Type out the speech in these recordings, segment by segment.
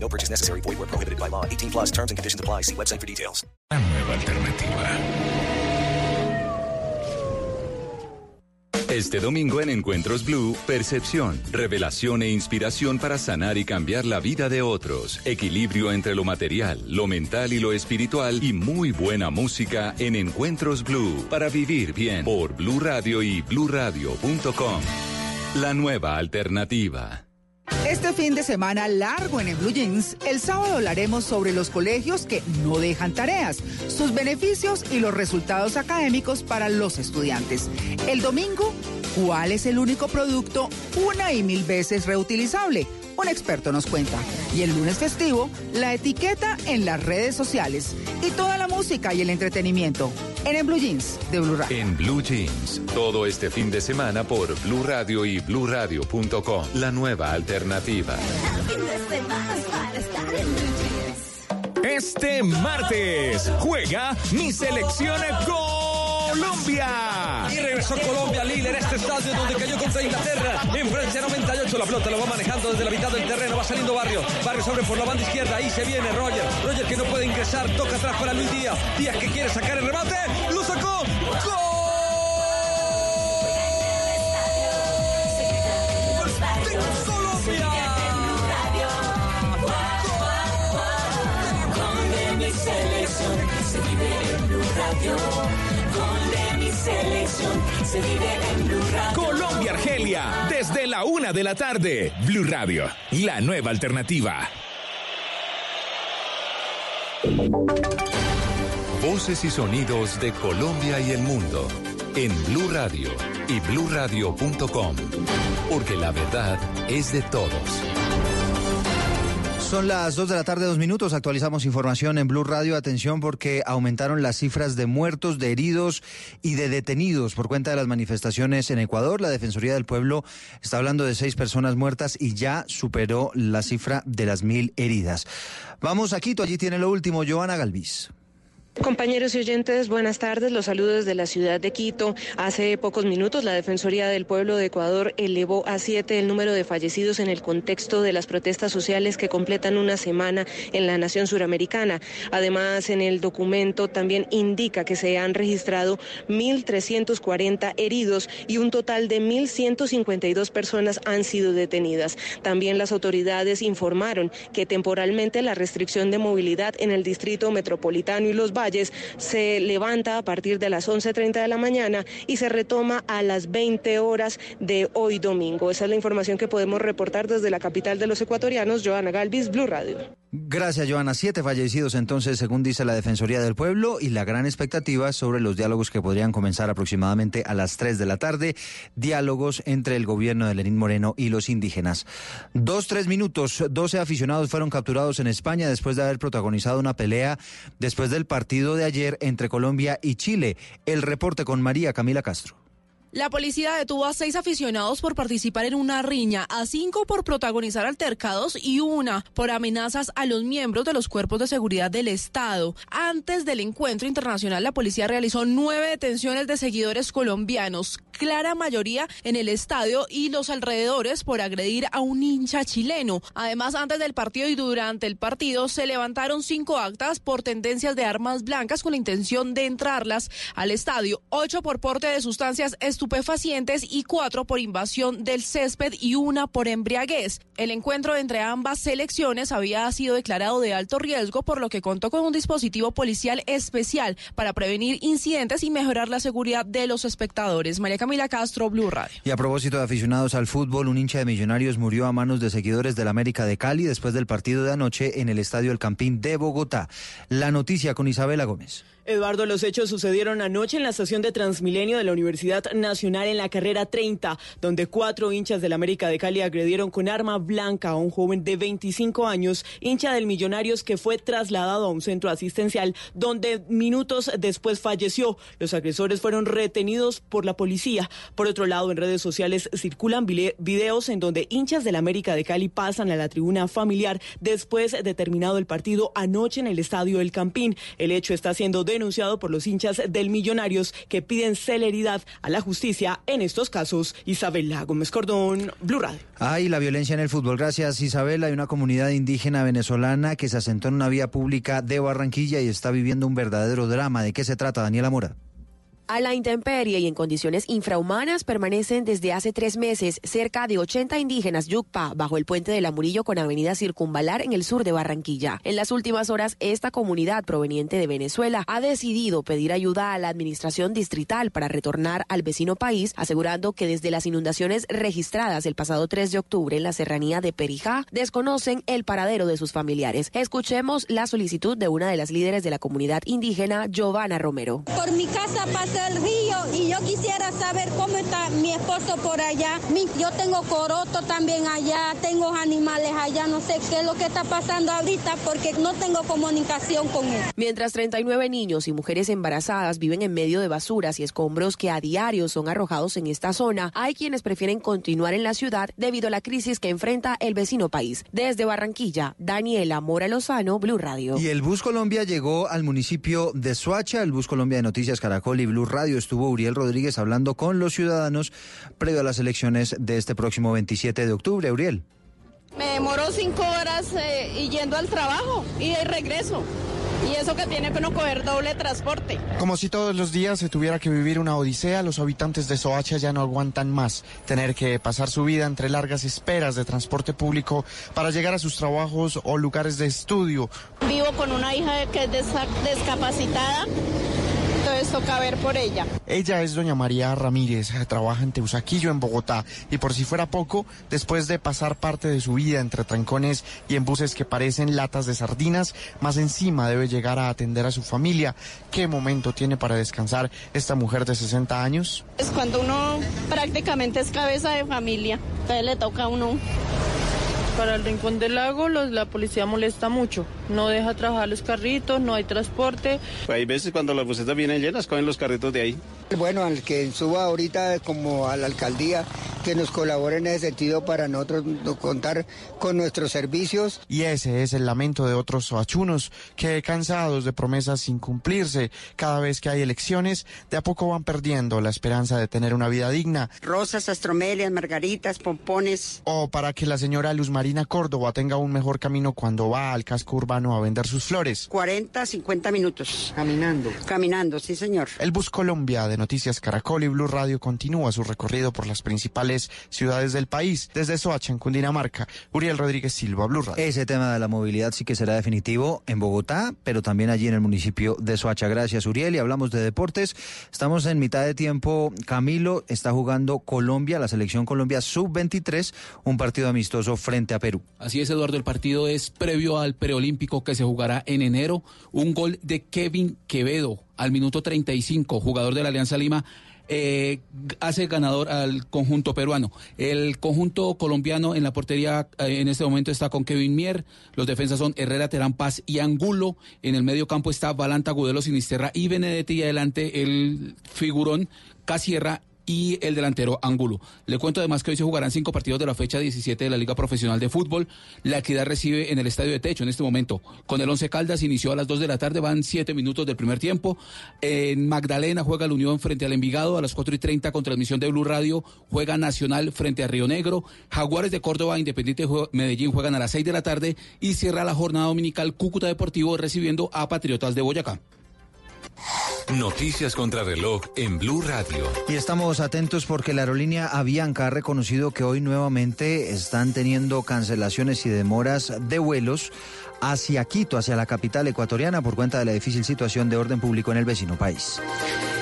No purchase necessary. Void where prohibited by law. 18 plus terms and conditions apply. See website for details. La nueva alternativa. Este domingo en Encuentros Blue, percepción, revelación e inspiración para sanar y cambiar la vida de otros. Equilibrio entre lo material, lo mental y lo espiritual y muy buena música en Encuentros Blue para vivir bien por Blue Radio y bluradio.com. La nueva alternativa. Este fin de semana largo en el Blue Jeans, el sábado hablaremos sobre los colegios que no dejan tareas, sus beneficios y los resultados académicos para los estudiantes. El domingo, ¿cuál es el único producto una y mil veces reutilizable? Un experto nos cuenta. Y el lunes festivo, la etiqueta en las redes sociales y toda la música y el entretenimiento en el Blue Jeans de Blue Radio. En Blue Jeans, todo este fin de semana por Blue Radio y bluradio.com. La nueva alternativa. Este martes juega mi selección Colombia. Y regresó Colombia, líder, este estadio donde cayó contra Inglaterra. En Francia 98, la pelota lo va manejando desde la mitad del terreno, va saliendo Barrio. Barrio sobre por la banda izquierda, ahí se viene Roger. Roger que no puede ingresar, toca atrás para Luis Díaz. Díaz que quiere sacar el remate, lo sacó. ¡Gol! Colombia Argelia, desde la una de la tarde. Blue Radio, la nueva alternativa. Voces y sonidos de Colombia y el mundo en Blue Radio y bluradio.com. Porque la verdad es de todos. Son las 2 de la tarde, dos minutos. Actualizamos información en Blue Radio. Atención porque aumentaron las cifras de muertos, de heridos y de detenidos por cuenta de las manifestaciones en Ecuador. La Defensoría del Pueblo está hablando de seis personas muertas y ya superó la cifra de las mil heridas. Vamos a Quito. Allí tiene lo último, Joana Galvis. Compañeros y oyentes, buenas tardes. Los saludos de la ciudad de Quito. Hace pocos minutos, la Defensoría del Pueblo de Ecuador elevó a siete el número de fallecidos en el contexto de las protestas sociales que completan una semana en la nación suramericana. Además, en el documento también indica que se han registrado 1.340 heridos y un total de 1.152 personas han sido detenidas. También las autoridades informaron que temporalmente la restricción de movilidad en el distrito metropolitano y los valles se levanta a partir de las 11.30 de la mañana y se retoma a las 20 horas de hoy domingo. Esa es la información que podemos reportar desde la capital de los ecuatorianos, Joana Galvis, Blue Radio. Gracias, Joana. Siete fallecidos entonces, según dice la Defensoría del Pueblo, y la gran expectativa sobre los diálogos que podrían comenzar aproximadamente a las 3 de la tarde, diálogos entre el gobierno de Lenín Moreno y los indígenas. Dos, tres minutos, 12 aficionados fueron capturados en España después de haber protagonizado una pelea después del partido de ayer entre Colombia y Chile. El reporte con María Camila Castro. La policía detuvo a seis aficionados por participar en una riña, a cinco por protagonizar altercados y una por amenazas a los miembros de los cuerpos de seguridad del Estado. Antes del encuentro internacional, la policía realizó nueve detenciones de seguidores colombianos, clara mayoría en el estadio y los alrededores por agredir a un hincha chileno. Además, antes del partido y durante el partido se levantaron cinco actas por tendencias de armas blancas con la intención de entrarlas al estadio, ocho por porte de sustancias estupefacientes y cuatro por invasión del césped y una por embriaguez. El encuentro entre ambas selecciones había sido declarado de alto riesgo, por lo que contó con un dispositivo policial especial para prevenir incidentes y mejorar la seguridad de los espectadores. María Camila Castro, Blue Radio. Y a propósito de aficionados al fútbol, un hincha de Millonarios murió a manos de seguidores del América de Cali después del partido de anoche en el Estadio El Campín de Bogotá. La noticia con Isabela Gómez. Eduardo, los hechos sucedieron anoche en la estación de Transmilenio de la Universidad Nacional en la carrera 30, donde cuatro hinchas del América de Cali agredieron con arma blanca a un joven de 25 años, hincha del Millonarios que fue trasladado a un centro asistencial donde minutos después falleció. Los agresores fueron retenidos por la policía. Por otro lado, en redes sociales circulan videos en donde hinchas del América de Cali pasan a la tribuna familiar después de terminado el partido anoche en el estadio El Campín. El hecho está siendo denunciado por los hinchas del Millonarios que piden celeridad a la justicia en estos casos. Isabela Gómez Cordón, Blue Radio. La violencia en el fútbol. Gracias, Isabela. Hay una comunidad indígena venezolana que se asentó en una vía pública de Barranquilla y está viviendo un verdadero drama. ¿De qué se trata, Daniela Mora? A la intemperie y en condiciones infrahumanas permanecen desde hace tres meses cerca de 80 indígenas Yucpa bajo el puente de la Murillo con avenida Circunvalar en el sur de Barranquilla. En las últimas horas, esta comunidad proveniente de Venezuela ha decidido pedir ayuda a la administración distrital para retornar al vecino país, asegurando que desde las inundaciones registradas el pasado 3 de octubre en la serranía de Perijá, desconocen el paradero de sus familiares. Escuchemos la solicitud de una de las líderes de la comunidad indígena, Giovanna Romero. Por mi casa pasa el río y yo quisiera saber cómo está mi esposo por allá. yo tengo coroto también allá, tengo animales allá, no sé qué es lo que está pasando ahorita porque no tengo comunicación con él. Mientras 39 niños y mujeres embarazadas viven en medio de basuras y escombros que a diario son arrojados en esta zona, hay quienes prefieren continuar en la ciudad debido a la crisis que enfrenta el vecino país. Desde Barranquilla, Daniela Mora Lozano, Blue Radio. Y el Bus Colombia llegó al municipio de Soacha, el Bus Colombia de Noticias Caracol y Blue Radio estuvo Uriel Rodríguez hablando con los ciudadanos previo a las elecciones de este próximo 27 de octubre. Uriel. Me demoró cinco horas eh, yendo al trabajo y de regreso. Y eso que tiene que uno coger doble transporte. Como si todos los días se tuviera que vivir una odisea, los habitantes de Soacha ya no aguantan más tener que pasar su vida entre largas esperas de transporte público para llegar a sus trabajos o lugares de estudio. Vivo con una hija que es discapacitada entonces toca ver por ella. Ella es doña María Ramírez, trabaja en Teusaquillo, en Bogotá, y por si fuera poco, después de pasar parte de su vida entre trancones y en buses que parecen latas de sardinas, más encima debe llegar a atender a su familia. ¿Qué momento tiene para descansar esta mujer de 60 años? Es cuando uno prácticamente es cabeza de familia, entonces le toca a uno para el Rincón del Lago la policía molesta mucho, no deja trabajar los carritos, no hay transporte. hay veces cuando las busetas vienen llenas, cogen los carritos de ahí. Bueno, al que suba ahorita como a la alcaldía, que nos colabore en ese sentido para nosotros contar con nuestros servicios. Y ese es el lamento de otros soachunos que cansados de promesas sin cumplirse, cada vez que hay elecciones, de a poco van perdiendo la esperanza de tener una vida digna. Rosas, astromelias, margaritas, pompones. O para que la señora Luz Marina Córdoba tenga un mejor camino cuando va al casco urbano a vender sus flores. 40, 50 minutos. Caminando. Caminando, sí, señor. El Bus Colombia de Noticias Caracol y Blue Radio continúa su recorrido por las principales ciudades del país, desde Soacha, en Cundinamarca. Uriel Rodríguez Silva, Blue Radio. Ese tema de la movilidad sí que será definitivo en Bogotá, pero también allí en el municipio de Soacha. Gracias, Uriel. Y hablamos de deportes. Estamos en mitad de tiempo. Camilo está jugando Colombia, la selección Colombia sub-23, un partido amistoso frente a Perú. Así es, Eduardo, el partido es previo al preolímpico que se jugará en enero. Un gol de Kevin Quevedo al minuto 35, jugador de la Alianza Lima. Eh, hace ganador al conjunto peruano. El conjunto colombiano en la portería eh, en este momento está con Kevin Mier. Los defensas son Herrera, Terán Paz y Angulo. En el medio campo está Valanta, Gudelo, Sinisterra y Benedetti. Y adelante el figurón Casierra y el delantero Angulo. Le cuento además que hoy se jugarán cinco partidos de la fecha 17 de la Liga Profesional de Fútbol. La equidad recibe en el Estadio de Techo en este momento. Con el Once Caldas inició a las 2 de la tarde, van siete minutos del primer tiempo. En Magdalena juega la Unión frente al Envigado a las 4 y 30 con transmisión de Blue Radio. Juega Nacional frente a Río Negro. Jaguares de Córdoba, Independiente Medellín juegan a las 6 de la tarde y cierra la jornada dominical Cúcuta Deportivo recibiendo a Patriotas de Boyacá. Noticias contra reloj en Blue Radio. Y estamos atentos porque la aerolínea Avianca ha reconocido que hoy nuevamente están teniendo cancelaciones y demoras de vuelos hacia Quito, hacia la capital ecuatoriana, por cuenta de la difícil situación de orden público en el vecino país.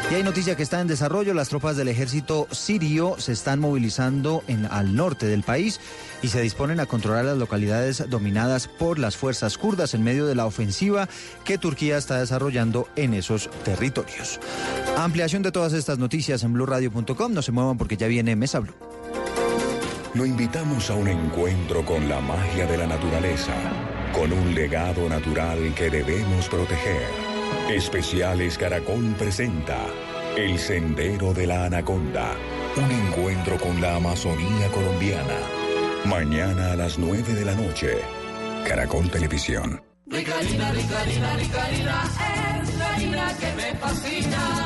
Y hay noticia que está en desarrollo. Las tropas del ejército sirio se están movilizando en, al norte del país y se disponen a controlar las localidades dominadas por las fuerzas kurdas en medio de la ofensiva que Turquía está desarrollando en esos territorios. Ampliación de todas estas noticias en blurradio.com. No se muevan porque ya viene Mesa Blue. Lo invitamos a un encuentro con la magia de la naturaleza, con un legado natural que debemos proteger. Especiales Caracol presenta El Sendero de la Anaconda, un encuentro con la Amazonía colombiana. Mañana a las 9 de la noche, Caracol Televisión. Rica harina, rica harina, rica harina, es la que me fascina.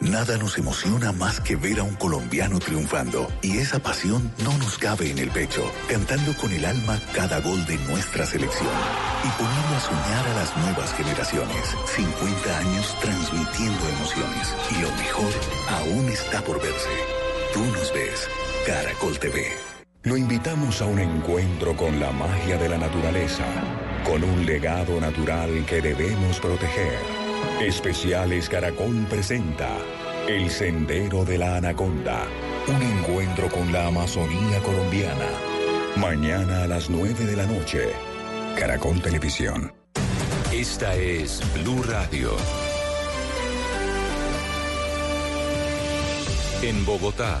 Nada nos emociona más que ver a un colombiano triunfando y esa pasión no nos cabe en el pecho, cantando con el alma cada gol de nuestra selección y poniendo a soñar a las nuevas generaciones. 50 años transmitiendo emociones y lo mejor aún está por verse. Tú nos ves, Caracol TV. Lo invitamos a un encuentro con la magia de la naturaleza, con un legado natural que debemos proteger. Especiales Caracol presenta El Sendero de la Anaconda, un encuentro con la Amazonía colombiana. Mañana a las 9 de la noche, Caracol Televisión. Esta es Blue Radio. En Bogotá,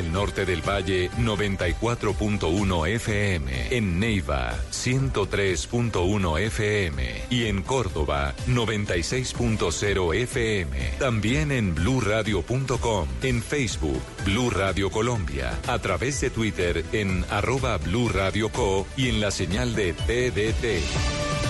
el norte del Valle, 94.1 FM. En Neiva, 103.1 FM. Y en Córdoba, 96.0 FM. También en bluradio.com. En Facebook, Blue Radio Colombia. A través de Twitter en arroba Blue Radio Co. Y en la señal de TDT.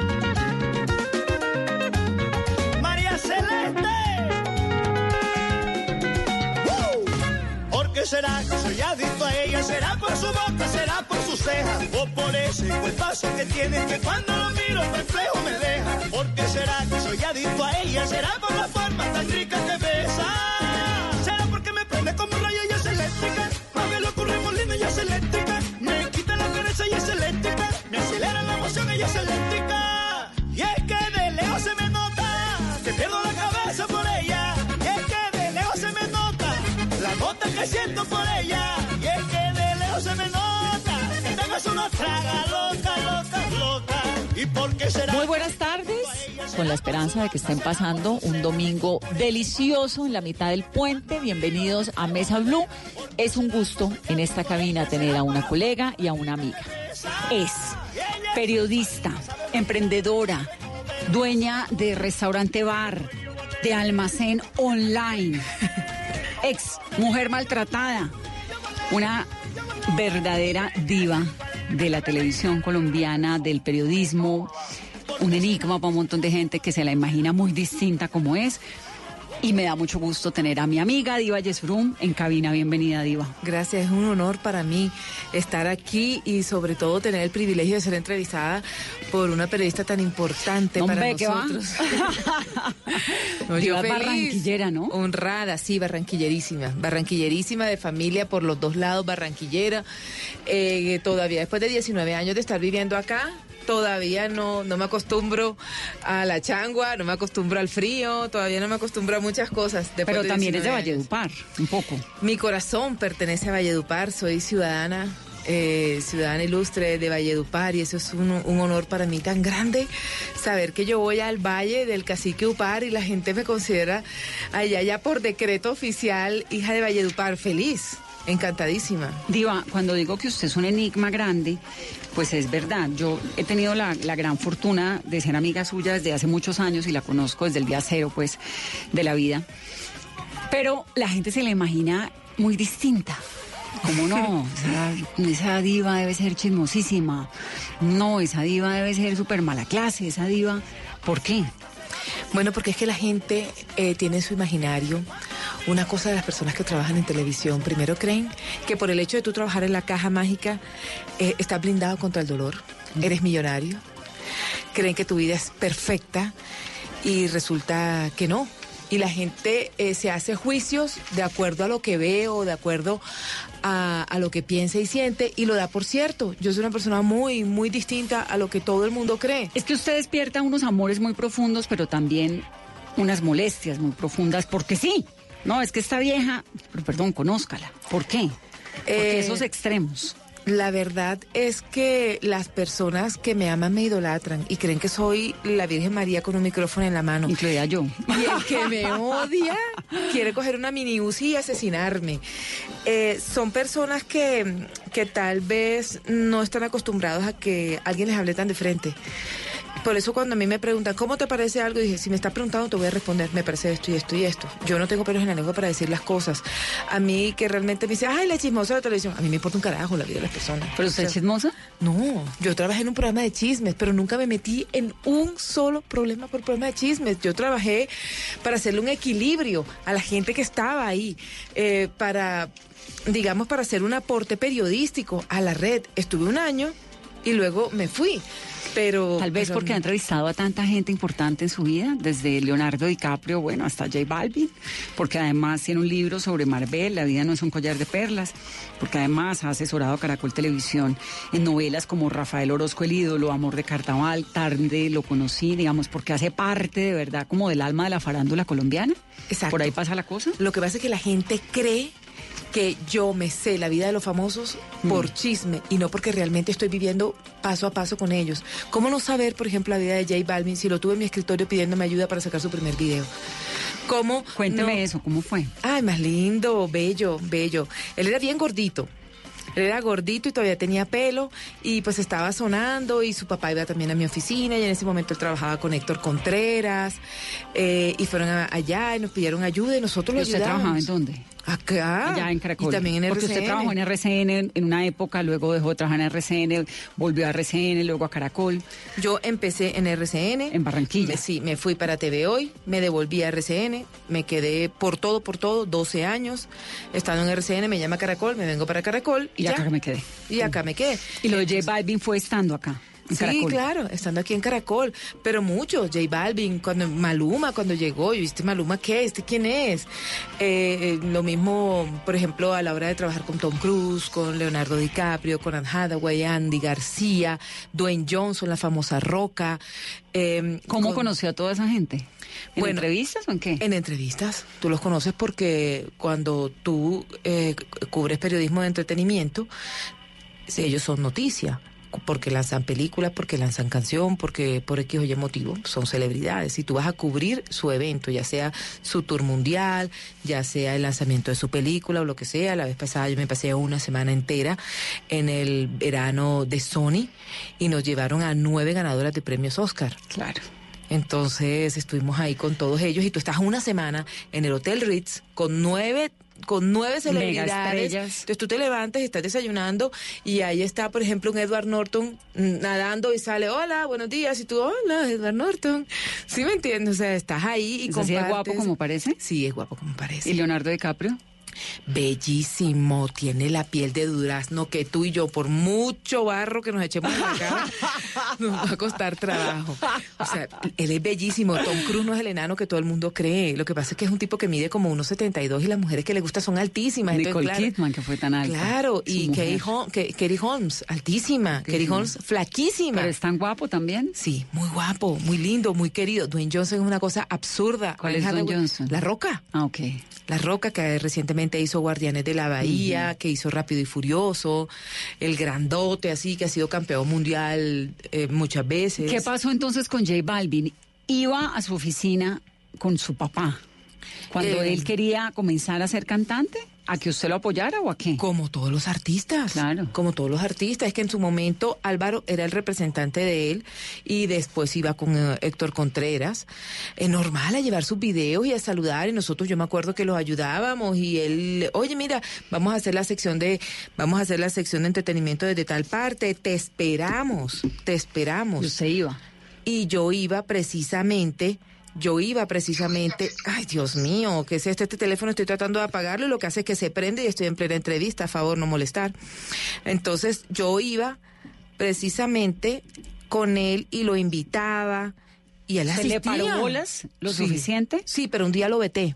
Será que soy adicto a ella? ¿Será por su boca? ¿Será por sus cejas? ¿O por ese cuerpazo que tiene que cuando lo miro el reflejo me deja? ¿Por qué será que soy adicto a ella? ¿Será por la forma tan rica que besa? ¿Será porque me prende como un rayo y por ella. Que se me nota. Muy buenas tardes, con la esperanza de que estén pasando un domingo delicioso en la mitad del puente. Bienvenidos a Mesa Blue. Es un gusto en esta cabina tener a una colega y a una amiga. Es periodista, emprendedora, dueña de restaurante bar, de almacén online, ex mujer maltratada, una verdadera diva de la televisión colombiana, del periodismo, un enigma para un montón de gente que se la imagina muy distinta como es. Y me da mucho gusto tener a mi amiga Diva Yesbrum en cabina. Bienvenida, Diva. Gracias, es un honor para mí estar aquí y sobre todo tener el privilegio de ser entrevistada por una periodista tan importante para nosotros. No, Diva yo feliz, barranquillera, ¿no? Honrada, sí, barranquillerísima. Barranquillerísima de familia por los dos lados, barranquillera. Eh, todavía después de 19 años de estar viviendo acá, todavía no, no me acostumbro a la changua, no me acostumbro al frío, todavía no me acostumbro a muchas cosas. Pero también es de 19 años. Valledupar, un poco. Mi corazón pertenece a Valledupar, soy ciudadana, eh, ciudadana ilustre de Valledupar y eso es un, un honor para mí tan grande saber que yo voy al valle del cacique Upar y la gente me considera allá ya por decreto oficial hija de Valledupar, feliz, encantadísima. Diva, cuando digo que usted es un enigma grande, pues es verdad. Yo he tenido la, la gran fortuna de ser amiga suya desde hace muchos años y la conozco desde el día cero, pues, de la vida. Pero la gente se la imagina muy distinta. ¿Cómo no? Esa, esa diva debe ser chismosísima. No, esa diva debe ser súper mala clase. Esa diva, ¿por qué? Bueno, porque es que la gente eh, tiene en su imaginario una cosa de las personas que trabajan en televisión. Primero creen que por el hecho de tú trabajar en la caja mágica eh, estás blindado contra el dolor, eres millonario. Creen que tu vida es perfecta y resulta que no. Y la gente eh, se hace juicios de acuerdo a lo que ve o de acuerdo a, a lo que piensa y siente y lo da por cierto. Yo soy una persona muy, muy distinta a lo que todo el mundo cree. Es que usted despierta unos amores muy profundos, pero también unas molestias muy profundas, porque sí. No, es que esta vieja, pero perdón, conózcala. ¿Por qué? Porque Eh, esos extremos. La verdad es que las personas que me aman me idolatran y creen que soy la Virgen María con un micrófono en la mano. Incluida yo. Y el que me odia quiere coger una mini Uzi y asesinarme. Eh, son personas que, que tal vez no están acostumbrados a que alguien les hable tan de frente. Por eso cuando a mí me preguntan, ¿cómo te parece algo? Dije, si me estás preguntando, te voy a responder, me parece esto y esto y esto. Yo no tengo pelos en la lengua para decir las cosas. A mí que realmente me dice, ay, la chismosa de la televisión. A mí me importa un carajo la vida de las personas. ¿Pero usted es chismosa? No, yo trabajé en un programa de chismes, pero nunca me metí en un solo problema por programa de chismes. Yo trabajé para hacerle un equilibrio a la gente que estaba ahí, eh, para, digamos, para hacer un aporte periodístico a la red. Estuve un año y luego me fui. Pero Tal vez pero porque ha entrevistado a tanta gente importante en su vida, desde Leonardo DiCaprio, bueno, hasta J Balvin, porque además tiene un libro sobre Marvel, La vida no es un collar de perlas, porque además ha asesorado a Caracol Televisión en novelas como Rafael Orozco, El ídolo, Amor de Carnaval, Tarde lo conocí, digamos, porque hace parte de verdad como del alma de la farándula colombiana. Exacto. Por ahí pasa la cosa. Lo que pasa es que la gente cree que yo me sé la vida de los famosos por chisme y no porque realmente estoy viviendo paso a paso con ellos. ¿Cómo no saber, por ejemplo, la vida de J Balvin si lo tuve en mi escritorio pidiéndome ayuda para sacar su primer video? ¿Cómo? Cuénteme no- eso, ¿cómo fue? Ay, más lindo, bello, bello. Él era bien gordito. Él era gordito y todavía tenía pelo y pues estaba sonando y su papá iba también a mi oficina y en ese momento él trabajaba con Héctor Contreras eh, y fueron a- allá y nos pidieron ayuda y nosotros ¿Y lo usted ayudamos. trabajaba en dónde? Acá. Allá en Caracol. Y también en Porque usted RCN. trabajó en RCN en- en una época, luego dejó de trabajar en RCN, volvió a RCN, luego a Caracol. Yo empecé en RCN. En Barranquilla. Me- sí, me fui para TV Hoy, me devolví a RCN, me quedé por todo, por todo, 12 años. Estando en RCN, me llama Caracol, me vengo para Caracol y, Y ya. acá me quedé. Y acá me quedé. Y lo de J Balvin fue estando acá. Sí, Caracol. claro, estando aquí en Caracol, pero mucho, J Balvin, cuando Maluma, cuando llegó, yo viste Maluma, ¿qué? ¿Este quién es? Eh, eh, lo mismo, por ejemplo, a la hora de trabajar con Tom Cruise, con Leonardo DiCaprio, con Anne Hathaway, Andy García, Dwayne Johnson, la famosa Roca. eh, ¿Cómo con- conoció a toda esa gente? ¿En Bueno, entrevistas o en qué? En entrevistas. Tú los conoces porque cuando tú eh, cu- cubres periodismo de entretenimiento, ellos son noticia. Porque lanzan películas, porque lanzan canción, porque por X o Y motivo son celebridades. Y tú vas a cubrir su evento, ya sea su tour mundial, ya sea el lanzamiento de su película o lo que sea. La vez pasada yo me pasé una semana entera en el verano de Sony y nos llevaron a nueve ganadoras de premios Oscar. Claro. Entonces estuvimos ahí con todos ellos y tú estás una semana en el Hotel Ritz con nueve con nueve celebridades. Entonces tú te levantas y estás desayunando y ahí está, por ejemplo, un Edward Norton nadando y sale, hola, buenos días, y tú, hola, Edward Norton. ¿Sí me entiendes? O sea, estás ahí y ¿Es así de guapo compartes. como parece? Sí, es guapo como parece. ¿Y Leonardo DiCaprio? Bellísimo, tiene la piel de durazno que tú y yo, por mucho barro que nos echemos en la cara, nos va a costar trabajo. O sea, él es bellísimo. Tom Cruise no es el enano que todo el mundo cree. Lo que pasa es que es un tipo que mide como 1,72 y las mujeres que le gustan son altísimas. Entonces, Nicole claro, Kidman, que fue tan alta. Claro, y. Katie Holmes, Katie Holmes, altísima. Katie. Holmes, flaquísima. ¿Pero es tan guapo también? Sí, muy guapo, muy lindo, muy querido. Dwayne Johnson es una cosa absurda. ¿Cuál es Dwayne Johnson? La Roca. Ah, ok. La Roca, que recientemente hizo Guardianes de la Bahía, que hizo Rápido y Furioso, el grandote, así, que ha sido campeón mundial eh, muchas veces. ¿Qué pasó entonces con J Balvin? Iba a su oficina con su papá. Cuando Eh, él quería comenzar a ser cantante, ¿a que usted lo apoyara o a qué? Como todos los artistas. Claro. Como todos los artistas. Es que en su momento Álvaro era el representante de él y después iba con eh, Héctor Contreras. Es normal a llevar sus videos y a saludar y nosotros yo me acuerdo que los ayudábamos y él, oye mira, vamos a hacer la sección de, vamos a hacer la sección de entretenimiento desde tal parte, te esperamos, te esperamos. Y usted iba. Y yo iba precisamente, yo iba precisamente, ay Dios mío, ¿qué es este, este teléfono? Estoy tratando de apagarlo y lo que hace es que se prende y estoy en plena entrevista, a favor no molestar. Entonces yo iba precisamente con él y lo invitaba y él ¿Se le paró bolas lo Sí. suficiente? Sí, pero un día lo veté.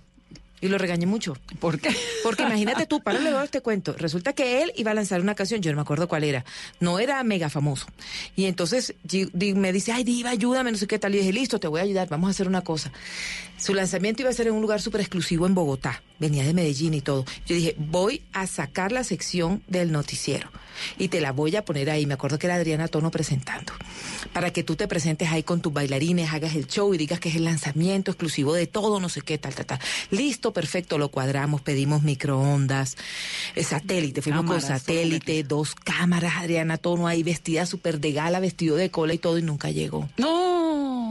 Y lo regañé mucho. ¿Por qué? Porque imagínate tú, párale luego te cuento. Resulta que él iba a lanzar una canción, yo no me acuerdo cuál era. No era mega famoso. Y entonces me dice, ay, Diva, ayúdame, no sé qué tal. Y dije, listo, te voy a ayudar, vamos a hacer una cosa. Su lanzamiento iba a ser en un lugar súper exclusivo en Bogotá. Venía de Medellín y todo. Yo dije, voy a sacar la sección del noticiero. Y te la voy a poner ahí. Me acuerdo que era Adriana Tono presentando. Para que tú te presentes ahí con tus bailarines, hagas el show y digas que es el lanzamiento exclusivo de todo, no sé qué, tal, tal, tal. Listo, perfecto, lo cuadramos, pedimos microondas, eh, satélite, fuimos Cámaras, con satélite, dos cámaras, Adriana Tono ahí vestida súper de gala, vestido de cola y todo, y nunca llegó. No.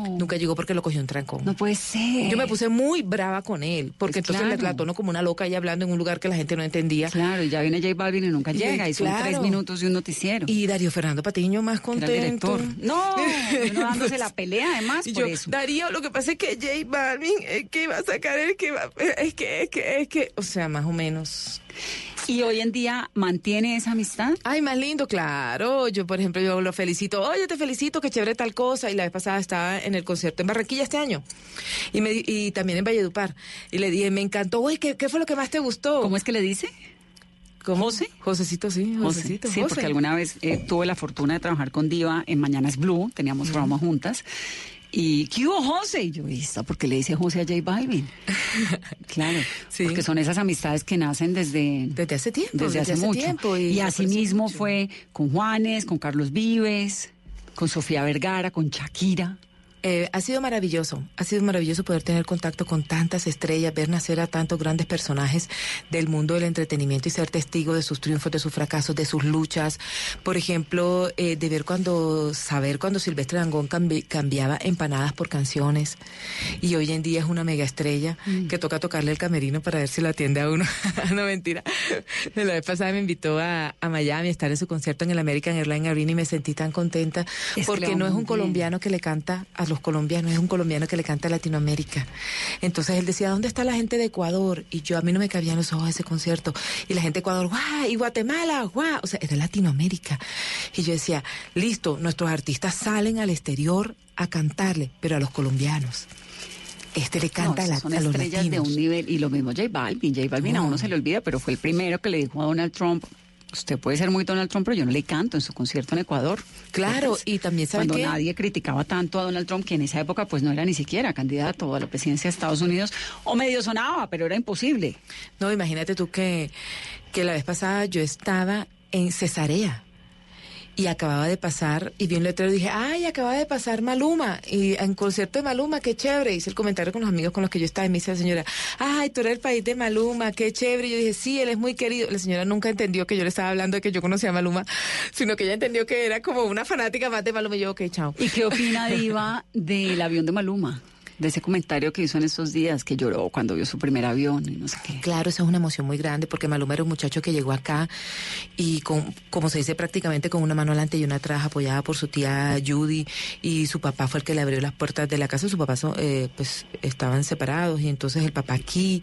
Nunca llegó porque lo cogió un trancón. No puede ser. Yo me puse muy brava con él, porque Pues entonces le tono como una loca ahí hablando en un lugar que la gente no entendía. Claro, y ya viene J Balvin y nunca Y, llega. Y son claro. tres minutos de un noticiero. Y Darío Fernando Patiño más contento. el director. No, uno dándose la pelea además Y por yo, eso. Darío, lo que pasa es que J Balvin es que va a sacar el que va, es que, es que, es que, o sea, más o menos. ¿Y hoy en día mantiene esa amistad? Ay, más lindo, claro. Yo, por ejemplo, yo lo felicito. Oye, te felicito, qué chévere tal cosa. Y la vez pasada estaba en el concierto en Barranquilla este año. Y, me, y también en Valledupar. Y le dije, me encantó. Oye, ¿qué, ¿qué fue lo que más te gustó? ¿Cómo es que le dice? ¿Cómo? José. Josecito, sí, José. Josecito. Sí, José. porque alguna vez eh, tuve la fortuna de trabajar con Diva en Mañanas Blue, teníamos programa juntas. Y, ¿qué hubo, José? Y yo, ¿vista? ¿Por qué le dice José a J Balvin? claro, porque son esas amistades que nacen desde... Desde hace tiempo. Desde, hace, mucho. tiempo. y así mismo mucho. fue con Juanes, con Carlos Vives, con Sofía Vergara, con Shakira. Eh, ha sido maravilloso, ha sido maravilloso poder tener contacto con tantas estrellas, ver nacer a tantos grandes personajes del mundo del entretenimiento y ser testigo de sus triunfos, de sus fracasos, de sus luchas. Por ejemplo, eh, de ver cuando, saber cuando Silvestre Dangón cambi- cambiaba empanadas por canciones y hoy en día es una mega estrella que toca tocarle el camerino para ver si lo atiende a uno. no, mentira. La vez pasada me invitó a, a Miami a estar en su concierto en el American Airlines Arena y me sentí tan contenta Es porque no es un colombiano que le canta a los colombianos, es un colombiano que le canta a Latinoamérica. Entonces él decía, ¿dónde está la gente de Ecuador? Y yo, a mí no me cabían los ojos ese concierto. Y la gente de Ecuador, ¡guau! Y Guatemala, ¡guau! O sea, es de Latinoamérica. Y yo decía, listo, nuestros artistas salen al exterior a cantarle, pero a los colombianos. Este le canta No, a, la- son a los estrellas latinos. de un nivel, y lo mismo J Balvin. J Balvin a No. uno se le olvida, pero fue el primero que le dijo a Donald Trump, usted puede ser muy Donald Trump, pero yo no le canto en su concierto en Ecuador. Claro, Entonces, y también sabe Cuando nadie criticaba tanto a Donald Trump, que en esa época pues no era ni siquiera candidato a la presidencia de Estados Unidos, o medio sonaba, pero era imposible. No, imagínate tú que, que la vez pasada yo estaba en Cesarea y acababa de pasar y vi un letrero y dije, ay, acaba de pasar Maluma y en concierto de Maluma, qué chévere. Hice el comentario con los amigos con los que yo estaba y me dice la señora, ay, tú eres el país de Maluma, qué chévere. Y yo dije, sí, él es muy querido. La señora nunca entendió que yo le estaba hablando de que yo conocía a Maluma, sino que ella entendió que era como una fanática más de Maluma y yo, ok, chao. ¿Y qué opina Diva del avión de Maluma? De ese comentario que hizo en estos días, que lloró cuando vio su primer avión y no sé qué. Claro, esa es una emoción muy grande porque Maluma era un muchacho que llegó acá y con, como se dice prácticamente con una mano adelante y una atrás apoyada por su tía Judy y su papá fue el que le abrió las puertas de la casa. Su papá so- eh, pues estaban separados y entonces el papá aquí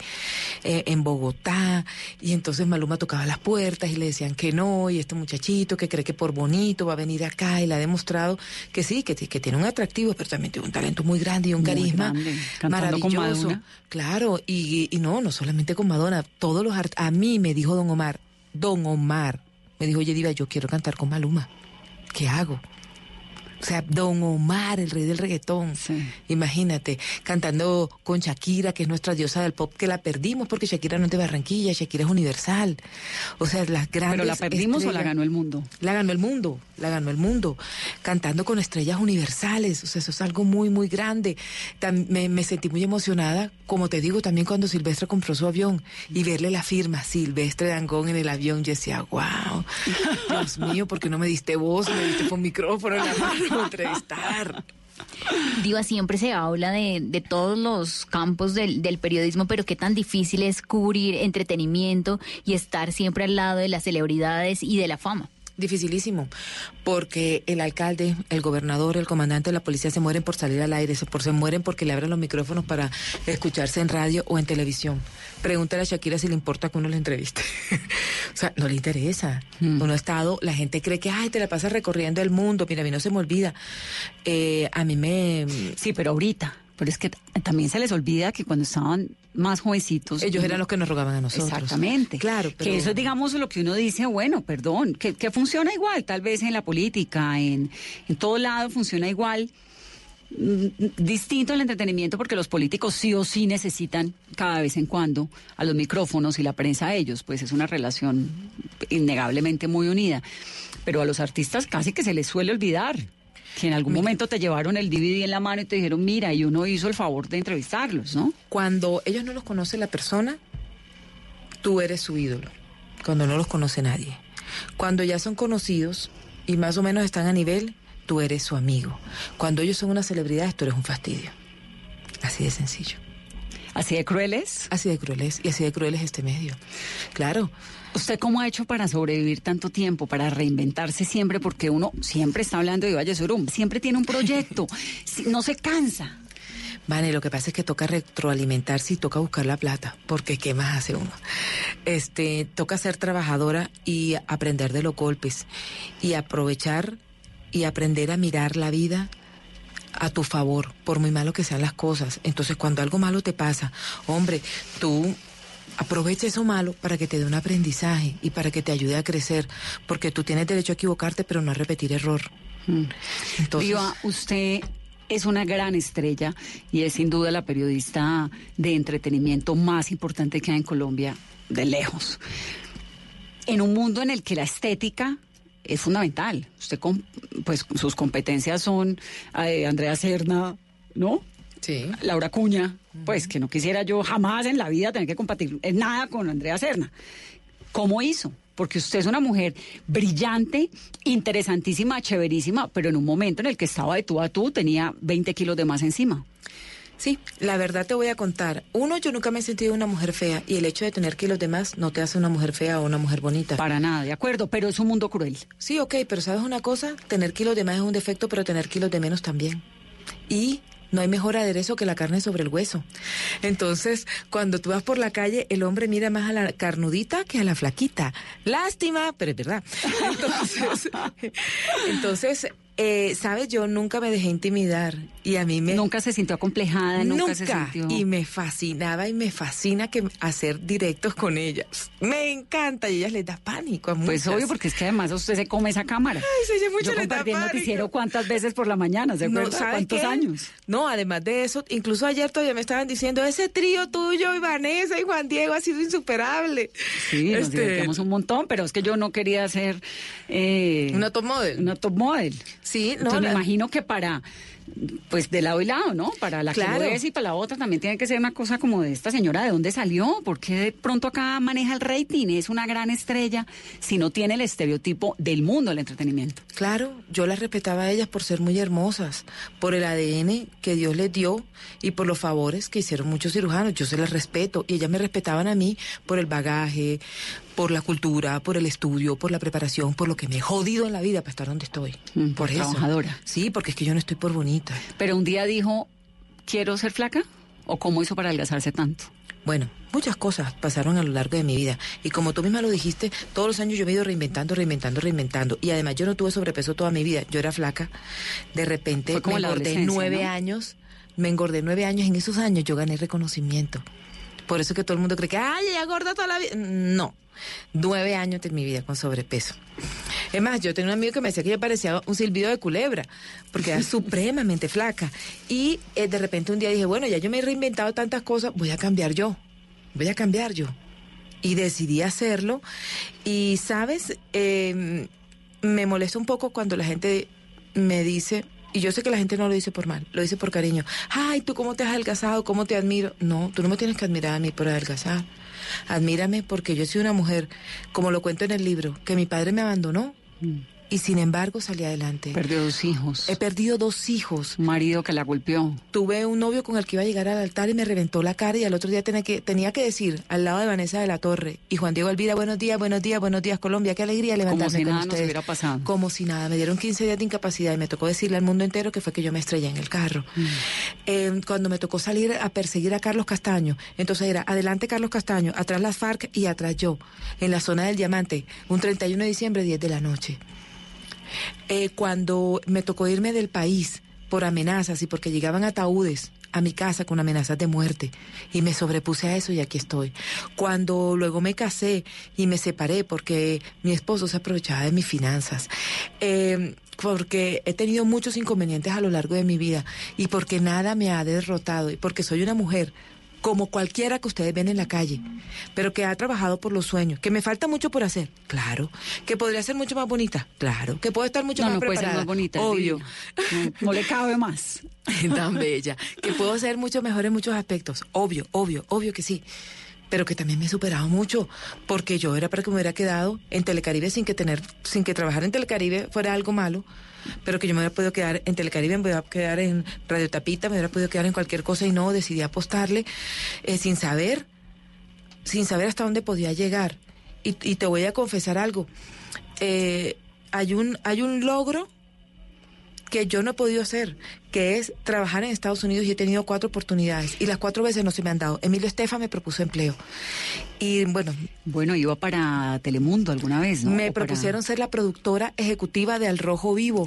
eh, en Bogotá y entonces Maluma tocaba las puertas y le decían que no y este muchachito que cree que por bonito va a venir acá y le ha demostrado que sí, que, que tiene un atractivo pero también tiene un talento muy grande y un Muy carisma con maravilloso. Claro, y, y no, no solamente con Madonna, todos los art- a mí me dijo Don Omar, Don Omar, me dijo, oye Diva, yo quiero cantar con Maluma. ¿Qué hago? O sea, Don Omar, el rey del reggaetón. Imagínate, cantando con Shakira, que es nuestra diosa del pop, que la perdimos porque Shakira no es de Barranquilla, Shakira es universal. O sea, las grandes. ¿Pero la perdimos o la ganó el mundo? La ganó el mundo, la ganó el mundo. Cantando con estrellas universales. O sea, eso es algo muy, muy grande. Me, me sentí muy emocionada, como te digo, también cuando Silvestre compró su avión y verle la firma Silvestre Dangón en el avión. Yo decía, wow, Dios mío, ¿por qué no me diste voz? Me diste con micrófono en la mano entrevistar. Diva, siempre se habla de, de todos los campos del, del periodismo, pero qué tan difícil es cubrir entretenimiento y estar siempre al lado de las celebridades y de la fama. Dificilísimo, porque el alcalde, el gobernador, el comandante de la policía se mueren por salir al aire, se, por, se mueren porque le abren los micrófonos para escucharse en radio o en televisión. Pregúntale a Shakira si le importa que uno le entreviste. o sea, no le interesa. Uno ha estado, la gente cree que, ay, te la pasas recorriendo el mundo, mira, a mí no se me olvida. Eh, a mí me... Sí, pero ahorita. Pero es que también se les olvida que cuando estaban más jovencitos. Ellos eran los que nos rogaban a nosotros. Exactamente. Claro, pero- Que eso es, digamos, lo que uno dice, bueno, perdón, que, que funciona igual, tal vez en la política, en, en todo lado funciona igual. Mm, Distinto el entretenimiento porque los políticos sí o sí necesitan cada vez en cuando a los micrófonos y la prensa a ellos, pues es una relación innegablemente muy unida. Pero a los artistas casi que se les suele olvidar que en algún momento te llevaron el DVD en la mano y te dijeron, mira, y uno hizo el favor de entrevistarlos, ¿no? Cuando ellos no los conoce la persona, tú eres su ídolo. Cuando no los conoce nadie. Cuando ya son conocidos y más o menos están a nivel, tú eres su amigo. Cuando ellos son una celebridad, tú eres un fastidio. Así de sencillo. ¿Así de crueles? Así de crueles y así de crueles este medio. Claro. ¿Usted cómo ha hecho para sobrevivir tanto tiempo, para reinventarse siempre? Porque uno siempre está hablando de Valle Surum, siempre tiene un proyecto, no se cansa. Vale, lo que pasa es que toca retroalimentarse y toca buscar la plata, porque ¿qué más hace uno? Este, toca ser trabajadora y aprender de los golpes y aprovechar y aprender a mirar la vida a tu favor, por muy malo que sean las cosas. Entonces, cuando algo malo te pasa, hombre, tú aprovecha eso malo para que te dé un aprendizaje y para que te ayude a crecer, porque tú tienes derecho a equivocarte, pero no a repetir error. Entonces, Viva, usted es una gran estrella y es sin duda la periodista de entretenimiento más importante que hay en Colombia, de lejos. En un mundo en el que la estética es fundamental. Usted, con, pues sus competencias son eh, Andrea Serna, ¿no? Sí. Laura Cuña, pues que no quisiera yo jamás en la vida tener que compartir en nada con Andrea Serna. ¿Cómo hizo? Porque usted es una mujer brillante, interesantísima, chéverísima, pero en un momento en el que estaba de tú a tú tenía 20 kilos de más encima. Sí, la verdad te voy a contar. Uno, yo nunca me he sentido una mujer fea y el hecho de tener que los demás no te hace una mujer fea o una mujer bonita. Para nada, de acuerdo, pero es un mundo cruel. Sí, ok, pero ¿sabes una cosa? Tener kilos de más es un defecto, pero tener kilos de menos también. Y no hay mejor aderezo que la carne sobre el hueso. Entonces, cuando tú vas por la calle, el hombre mira más a la carnudita que a la flaquita. Lástima, pero es verdad. Entonces, entonces eh, sabes, yo nunca me dejé intimidar y a mí me... Nunca se sintió acomplejada, nunca, Nunca. se sintió... Y me fascinaba y me fascina que hacer directos con ellas. Me encanta y ellas les da pánico a Pues obvio, porque es que además usted se come esa cámara. Ay, sí, sí, mucho Yo compartí el noticiero cuántas veces por la mañana, ¿se No, acuerda? ¿sabe ¿Cuántos qué? años? No, además de eso, incluso ayer todavía me estaban diciendo, ese trío tuyo y Vanessa y Juan Diego ha sido insuperable. Sí, nos Este, divertíamos un montón, pero es que yo no quería ser... eh, Una top model. Una top model. Sí, no, Entonces me la- imagino que para pues de lado y lado, ¿no? Para la Claro. que lo es y para la otra también tiene que ser una cosa como de esta señora, ¿de dónde salió? ¿Por qué de pronto acá maneja el rating? Es una gran estrella si no tiene el estereotipo del mundo del entretenimiento. Claro, yo las respetaba a ellas por ser muy hermosas, por el ADN que Dios les dio y por los favores que hicieron muchos cirujanos. Yo se las respeto y ellas me respetaban a mí por el bagaje, por la cultura, por el estudio, por la preparación, por lo que me he jodido en la vida para estar donde estoy. Mm, por por eso. trabajadora. Sí, porque es que yo no estoy por bonita. Pero un día dijo, ¿quiero ser flaca? ¿O cómo hizo para adelgazarse tanto? Bueno, muchas cosas pasaron a lo largo de mi vida. Y como tú misma lo dijiste, todos los años yo me he ido reinventando, reinventando, reinventando. Y además yo no tuve sobrepeso toda mi vida. Yo era flaca. De repente Fue como me engordé nueve ¿no? años. Me engordé nueve años. En esos años yo gané reconocimiento. Por eso que todo el mundo cree que, ay, ella gorda toda la vida. No. Nueve años de mi vida con sobrepeso. Es más, yo tenía un amigo que me decía que yo parecía un silbido de culebra, porque era supremamente flaca. Y eh, de repente un día dije, bueno, ya yo me he reinventado tantas cosas, voy a cambiar yo. Voy a cambiar yo. Y decidí hacerlo. Y, ¿sabes? Eh, me molesta un poco cuando la gente me dice, y yo sé que la gente no lo dice por mal, lo dice por cariño. Ay, tú cómo te has adelgazado, cómo te admiro. No, tú no me tienes que admirar a mí por adelgazar. Admírame porque yo soy una mujer, como lo cuento en el libro, que mi padre me abandonó y sin embargo salí adelante. Perdió dos hijos. He perdido dos hijos. Un marido que la golpeó. Tuve un novio con el que iba a llegar al altar y me reventó la cara y al otro día tenía que, tenía que decir al lado de Vanessa de la Torre y Juan Diego Elvira, buenos días, buenos días, buenos días Colombia, qué alegría levantarme Como si con nada nos ustedes. hubiera pasado. Como si nada, me dieron 15 días de incapacidad y me tocó decirle al mundo entero que fue que yo me estrellé en el carro. Mm. Eh, cuando me tocó salir a perseguir a Carlos Castaño, entonces era adelante Carlos Castaño, atrás las FARC y atrás yo, en la zona del Diamante, un 31 de diciembre, 10 de la noche eh, cuando me tocó irme del país por amenazas y porque llegaban ataúdes a mi casa con amenazas de muerte y me sobrepuse a eso y aquí estoy. Cuando luego me casé y me separé porque mi esposo se aprovechaba de mis finanzas. Eh, porque he tenido muchos inconvenientes a lo largo de mi vida y porque nada me ha derrotado y porque soy una mujer como cualquiera que ustedes ven en la calle, pero que ha trabajado por los sueños, que me falta mucho por hacer, claro, que podría ser mucho más bonita, claro, que puedo estar mucho No, más no puede ser preparada, más bonita, obvio. No, no le cabe más. tan bella, que puedo ser mucho mejor en muchos aspectos, obvio, obvio, obvio que sí. Pero que también me he superado mucho, porque yo era para que me hubiera quedado en Telecaribe sin que tener, sin que trabajar en Telecaribe fuera algo malo, pero que yo me hubiera podido quedar en Telecaribe, me hubiera quedar en Radio Tapita, me hubiera podido quedar en cualquier cosa y no, decidí apostarle eh, sin saber, sin saber hasta dónde podía llegar. Y, y te voy a confesar algo, eh, hay un, hay un logro que yo no he podido hacer, que es trabajar en Estados Unidos y he tenido cuatro oportunidades y las cuatro veces no se me han dado. Emilio Estefa me propuso empleo y bueno... Bueno, iba para Telemundo alguna vez, ¿no? Me O para- propusieron ser la productora ejecutiva de Al Rojo Vivo,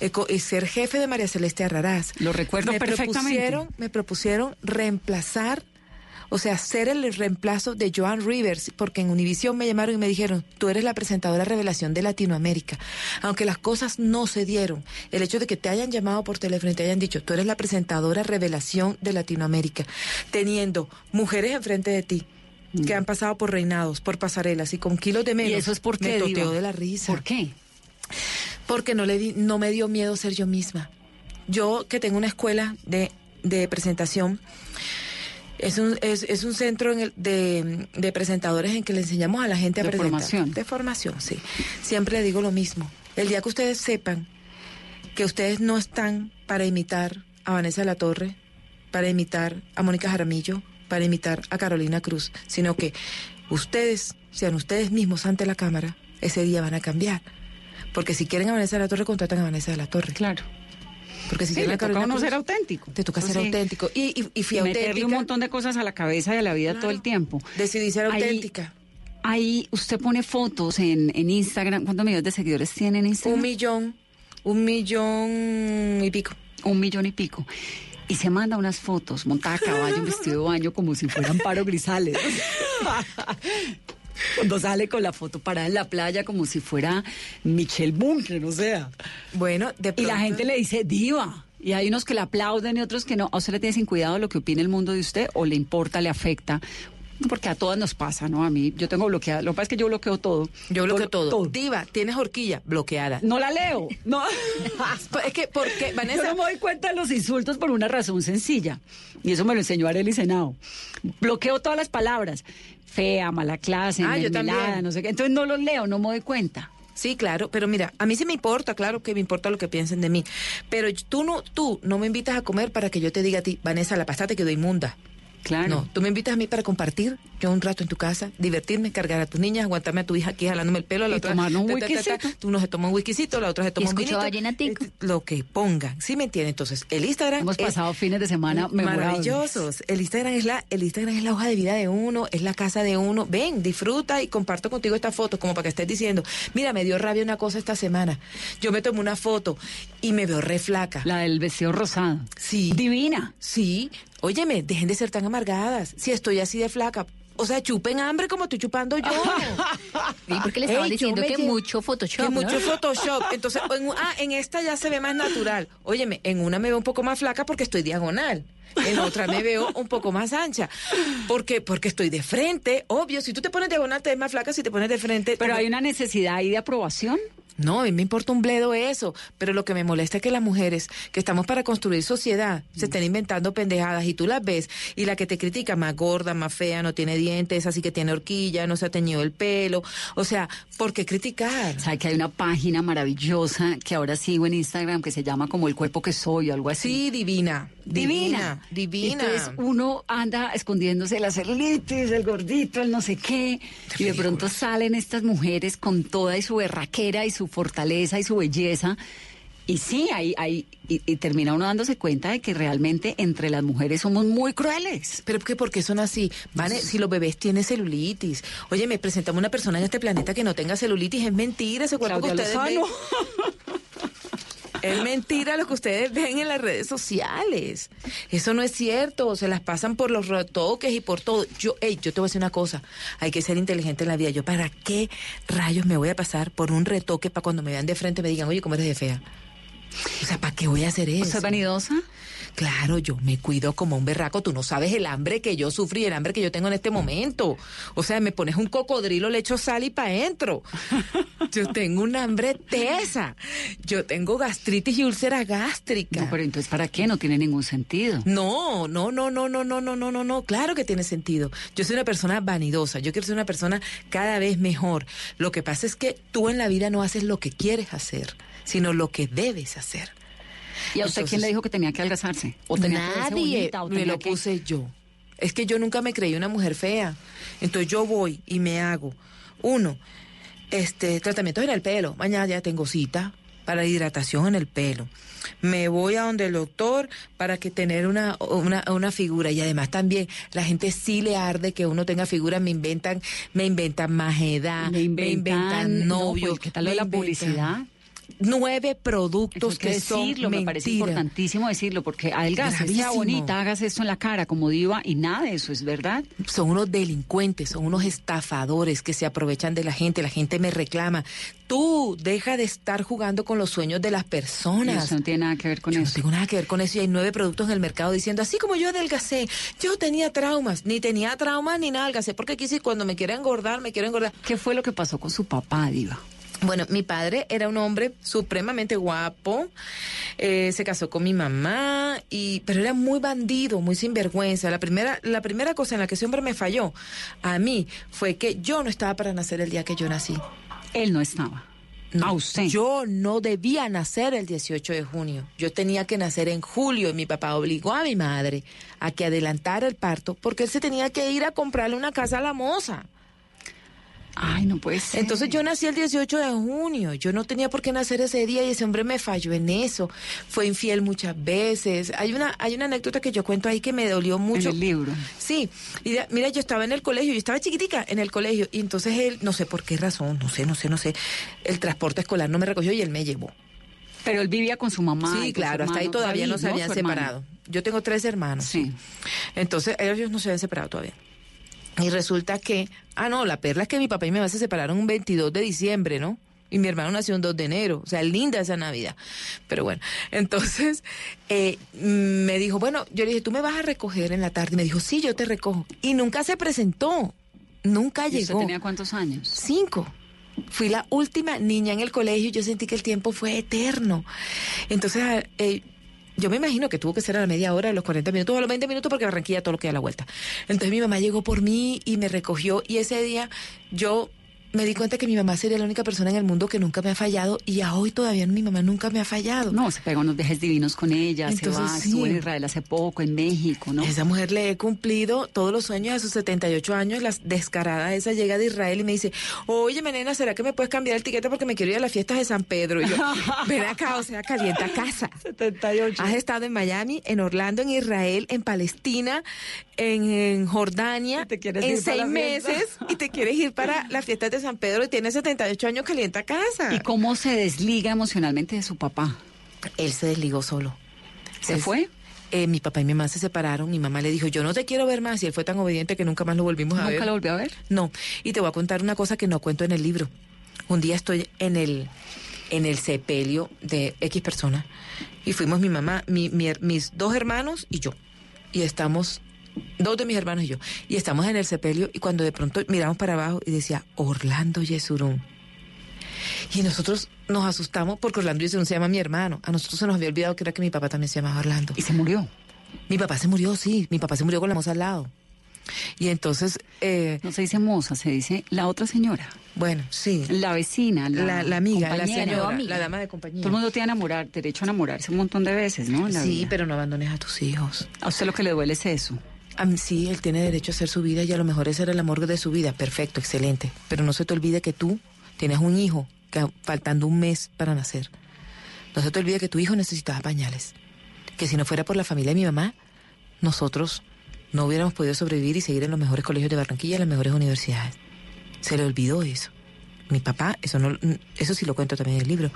eh, co- y ser jefe de María Celeste Arrarás. Lo recuerdo me perfectamente. Propusieron, me propusieron reemplazar, o sea, ser el reemplazo de Joan Rivers, porque en Univision me llamaron y me dijeron, tú eres la presentadora revelación de Latinoamérica. Aunque las cosas no se dieron, el hecho de que te hayan llamado por teléfono y te hayan dicho, tú eres la presentadora revelación de Latinoamérica, teniendo mujeres enfrente de ti, que han pasado por reinados, por pasarelas y con kilos de menos. ¿Y eso es por me Diva? de la risa. ¿Por qué? Porque no, le di- no me dio miedo ser yo misma. Yo que tengo una escuela de, de presentación, es un, es, es un centro en el- de, de presentadores en que le enseñamos a la gente a De presentar. formación. De formación, sí. Siempre le digo lo mismo. El día que ustedes sepan que ustedes no están para imitar a Vanessa de la Torre, para imitar a Mónica Jaramillo, para imitar a Carolina Cruz, sino que ustedes sean ustedes mismos ante la cámara, ese día van a cambiar. Porque si quieren a Vanessa de la Torre, contratan a Vanessa de la Torre. Claro. Porque si Sí, le toca a uno Cruz, ser auténtico. Te toca ser auténtico. Y, y, y fui Y meterle auténtica. un montón de cosas a la cabeza y a la vida todo el tiempo. Decidí ser Ahí- auténtica. Ahí usted pone fotos en, en Instagram. ¿Cuántos millones de seguidores tiene en Instagram? Un millón, un millón y pico. Un millón y pico. Y se manda unas fotos montada a caballo, en vestido de baño, como si fueran Paro Grisales. Cuando sale con la foto parada en la playa, como si fuera Michelle Bunker, o sea. Bueno, de Y la pronto- gente le dice diva. Y hay unos que le aplauden y otros que no. ¿A usted le tiene sin cuidado lo que opina el mundo de usted o le importa, le afecta Porque a todas nos pasa, ¿no? A mí, yo tengo bloqueada. Lo que pasa es que yo bloqueo todo. Yo bloqueo todo. Diva, tienes horquilla bloqueada. No la leo. No. es que, porque, Vanessa. Yo no me doy cuenta de los insultos por una razón sencilla. Y eso me lo enseñó Arely Senado. Bloqueo todas las palabras. Fea, mala clase, Ah, yo mermelada, también. no sé qué. Entonces no los leo, no me doy cuenta. Sí, claro, pero mira, a mí sí me importa, claro que me importa lo que piensen de mí. Pero tú no, tú no me invitas a comer para que yo te diga a ti, Vanessa, la pasta te quedó inmunda. Claro. No, tú me invitas a mí para compartir, yo un rato en tu casa, divertirme, cargar a tus niñas, aguantarme a tu hija aquí jalándome el pelo, la Y otra tomarnos un whiskycito. uno se toma un whiskycito, la otra se toma un escucho vinito, eh, lo que pongan, ¿sí me entiendes? Entonces, el Instagram Hemos es pasado fines de semana maravillosos. El Instagram es la el Instagram es la hoja de vida de uno, es la casa de uno. Ven, disfruta y comparto contigo esta foto como para que estés diciendo, mira, me dio rabia una cosa esta semana. Yo me tomé una foto y me veo re flaca. La del vestido rosado. Sí. Divina. Sí. Óyeme, dejen de ser tan amargadas. Si estoy así de flaca, o sea, chupen hambre como estoy chupando yo. Sí, porque le estaban Ey, diciendo que mucho Photoshop. Que ¿no? mucho Photoshop. Entonces, en, ah, en esta ya se ve más natural. Óyeme, en una me veo un poco más flaca porque estoy diagonal. En otra me veo un poco más ancha. Porque, porque estoy de frente. Obvio, si tú te pones diagonal te ves más flaca, si te pones de frente. Pero hay una necesidad ahí de aprobación. No, a mí me importa un bledo eso, pero lo que me molesta es que las mujeres que estamos para construir sociedad se estén inventando pendejadas y tú las ves y la que te critica más gorda, más fea, no tiene dientes, así que tiene horquilla, no se ha teñido el pelo, o sea, ¿por qué criticar? Sabe que hay una página maravillosa que ahora sigo en Instagram que se llama como el cuerpo que soy o algo así. Sí, divina, divina, divina. Entonces uno anda escondiéndose la celulitis, el gordito, el no sé qué, y de pronto salen estas mujeres con toda y su berraquera y su fortaleza y su belleza. Y sí, hay, hay, y, y termina uno dándose cuenta de que realmente entre las mujeres somos muy crueles. Pero que por qué son así, Vane, si los bebés tienen celulitis. Oye, me presentamos una persona en este planeta que no tenga celulitis, es mentira ese cuerpo Claudia que ustedes. Es mentira lo que ustedes ven en las redes sociales. Eso no es cierto. Se las pasan por los retoques y por todo. Yo, ey, yo te voy a decir una cosa. Hay que ser inteligente en la vida. Yo, ¿para qué rayos me voy a pasar por un retoque para cuando me vean de frente me digan, oye, ¿cómo eres de fea? O sea, ¿para qué voy a hacer eso? ¿Usted es vanidosa? Claro, yo me cuido como un berraco. Tú no sabes el hambre que yo sufrí, el hambre que yo tengo en este momento. O sea, me pones un cocodrilo, le echo sal y pa' adentro. Yo tengo un hambre tesa. Yo tengo gastritis y úlcera gástrica. No, pero entonces, ¿para qué? No tiene ningún sentido. No, no, no, no, no, no, no, no, no, no. Claro que tiene sentido. Yo soy una persona vanidosa. Yo quiero ser una persona cada vez mejor. Lo que pasa es que tú en la vida no haces lo que quieres hacer, sino lo que debes hacer. ¿Y a usted quién le dijo que tenía que adelgazarse? ¿O tenía que Nadie bonita, o me lo que- puse yo. Es que yo nunca me creí una mujer fea. Entonces yo voy y me hago, uno, este, tratamientos en el pelo. Mañana ya tengo cita para hidratación en el pelo. Me voy a donde el doctor para que tener una, una, una figura. Y además también la gente sí le arde que uno tenga figura. Me inventan, me inventan más edad, Me inventan, no, novios. pues, ¿qué tal lo de me la inventan publicidad? Nueve Eso productos hay que que son decirlo, me parece importantísimo decirlo, porque adelgace, sea bonita, hagas esto en la cara como diva y nada de eso es verdad. son unos delincuentes, son unos estafadores que se aprovechan de la gente, la gente me reclama. Tú deja de estar jugando con los sueños de las personas. Eso no tiene nada que ver con Yo no eso. tengo nada que ver con eso y hay nueve productos en el mercado diciendo, así como yo adelgacé, yo tenía traumas, ni tenía traumas ni nada, adelgacé porque quise cuando me quiero engordar, me quiero engordar. ¿Qué fue lo que pasó con su papá, diva? Bueno, mi padre era un hombre supremamente guapo, eh, se casó con mi mamá, y, pero era muy bandido, muy sinvergüenza. La primera, la primera cosa en la que ese hombre me falló a mí fue que yo no estaba para nacer el día que yo nací. Él no estaba. No, a usted. Yo no debía nacer el 18 de junio. Yo tenía que nacer en julio y mi papá obligó a mi madre a que adelantara el parto porque él se tenía que ir a comprarle una casa a la moza. Ay, no puede ser. Entonces yo nací el 18 de junio, yo no tenía por qué nacer ese día y ese hombre me falló en eso. Fue infiel muchas veces. Hay una hay una anécdota que yo cuento ahí que me dolió mucho. En el libro. Sí, y mira, yo estaba en el colegio, yo estaba chiquitica en el colegio y entonces él, no sé por qué razón, no sé, no sé, no sé, el transporte escolar no me recogió y él me llevó. Pero él vivía con su mamá. Sí, claro, hasta ahí todavía David, no se habían separado. Yo tengo tres hermanos. Sí. Entonces, ellos no se habían separado todavía. Y resulta que, ah, no, la perla es que mi papá y mi mamá se separaron un 22 de diciembre, ¿no? Y mi hermano nació un 2 de enero, o sea, linda esa Navidad. Pero bueno, entonces eh, me dijo, bueno, yo le dije, tú me vas a recoger en la tarde. Y me dijo, sí, yo te recojo. Y nunca se presentó, nunca ¿Y usted llegó. tenía cuántos años? Cinco. Fui la última niña en el colegio y yo sentí que el tiempo fue eterno. Entonces, eh, yo me imagino que tuvo que ser a la media hora, a los 40 minutos o a los 20 minutos porque Barranquilla todo lo que da la vuelta. Entonces mi mamá llegó por mí y me recogió y ese día yo me di cuenta que mi mamá sería la única persona en el mundo que nunca me ha fallado y a hoy todavía mi mamá nunca me ha fallado. No, se pegó unos viajes divinos con ella, Entonces, se va, sí. estuvo en Israel hace poco, en México, ¿no? Esa mujer le he cumplido todos los sueños a sus 78 años. La descarada esa llega de Israel y me dice, oye, nena, ¿será que me puedes cambiar el tiquete porque me quiero ir a las fiestas de San Pedro? Y yo, ven acá, o sea, calienta casa. 78. Has estado en Miami, en Orlando, en Israel, en Palestina, en, en Jordania, en seis meses y te quieres ir para las fiestas de San Pedro y tienes 78 años, calienta casa. ¿Y cómo se desliga emocionalmente de su papá? Él se desligó solo. ¿Se Él- fue? Eh, mi papá y mi mamá se separaron. Mi mamá le dijo, yo no te quiero ver más. Y él fue tan obediente que nunca más lo volvimos a ver. ¿Nunca lo volvió a ver? No. Y te voy a contar una cosa que no cuento en el libro. Un día estoy en el, en el sepelio de X persona y fuimos mi mamá, mi- mi mis dos hermanos y yo. Y estamos, dos de mis hermanos y yo. Y estamos en el sepelio y cuando de pronto miramos para abajo y decía Orlando Yesurún. Y nosotros nos asustamos porque Orlando Yesurún se llama mi hermano. A nosotros se nos había olvidado que era que mi papá también se llamaba Orlando. ¿Y se murió? Mi papá se murió, sí. Mi papá se murió con la moza al lado. Y entonces... eh, No se dice moza, se dice la otra señora. Bueno, sí. La vecina, la, La, la amiga, la señora, amiga. la dama de compañía. Todo el mundo tiene enamorar, derecho a enamorarse un montón de veces, ¿no? La Sí, vida. pero no abandones a tus hijos. A usted lo que le duele es eso. Mí, sí, él tiene derecho a hacer su vida y a lo mejor ese era el amor de su vida. Perfecto, excelente. Pero no se te olvide que tú tienes un hijo que faltando un mes para nacer. No se te olvide que tu hijo necesitaba pañales. Que si no fuera por la familia de mi mamá, nosotros no hubiéramos podido sobrevivir y seguir en los mejores colegios de Barranquilla en las mejores universidades. Se le olvidó eso. Mi papá, eso no, eso sí lo cuento también en el libro.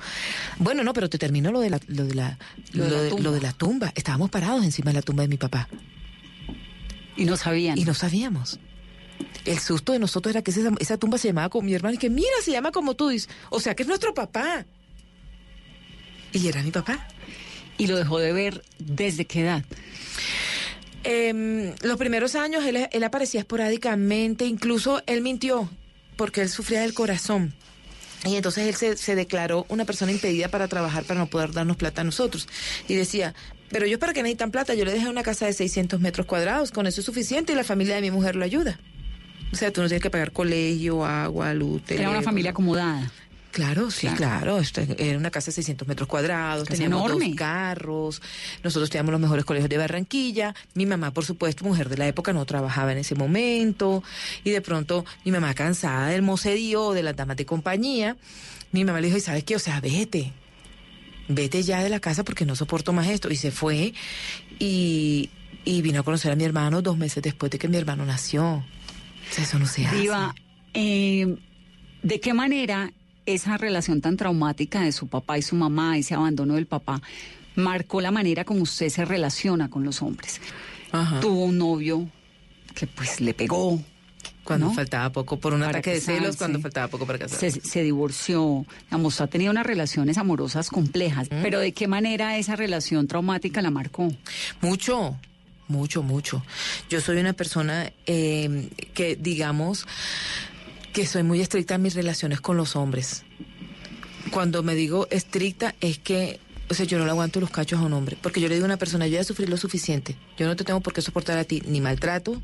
Bueno, no, pero te termino lo de la, lo de la, de- lo de la tumba. Estábamos parados encima de la tumba de mi papá. Y no sabían. Y no sabíamos. El susto de nosotros era que esa, esa tumba se llamaba como mi hermano y que mira, se llama como tú dices. O sea que es nuestro papá. Y era mi papá. Y lo dejó de ver desde qué edad. Em, los primeros años él, él aparecía esporádicamente, incluso él mintió porque él sufría del corazón. Y entonces él se, se declaró una persona impedida para trabajar, para no poder darnos plata a nosotros. Y decía, pero yo para qué necesitan plata, yo le dejé una casa de 600 metros cuadrados, con eso es suficiente y la familia de mi mujer lo ayuda. O sea, tú no tienes que pagar colegio, agua, luz, Era una familia acomodada. Claro, sí, claro. Esto era una casa de 600 metros cuadrados, Casa teníamos enorme. dos carros, nosotros teníamos los mejores colegios de Barranquilla. Mi mamá, por supuesto, mujer de la época, no trabajaba en ese momento. Y de pronto, mi mamá, cansada del mocedío, de las damas de compañía, mi mamá le dijo, ¿y sabes qué? O sea, vete. Vete ya de la casa porque no soporto más esto. Y se fue y, y vino a conocer a mi hermano dos meses después de que mi hermano nació. O sea, eso no se hace. Diva, eh, ¿de qué manera esa relación tan traumática de su papá y su mamá, ese abandono del papá, marcó la manera como usted se relaciona con los hombres? Tuvo un novio que pues le pegó. Cuando ¿no? faltaba poco por un Para ataque de celos, cuando faltaba poco para casarse. se, se divorció, digamos, ha tenido unas relaciones amorosas complejas, pero ¿de qué manera esa relación traumática la marcó? Mucho, mucho, mucho. Yo soy una persona eh, que, digamos, que soy muy estricta en mis relaciones con los hombres. Cuando me digo estricta es que, o sea, yo no le aguanto los cachos a un hombre, porque yo le digo a una persona, yo ya sufrí lo suficiente, yo no te tengo por qué soportar a ti ni maltrato,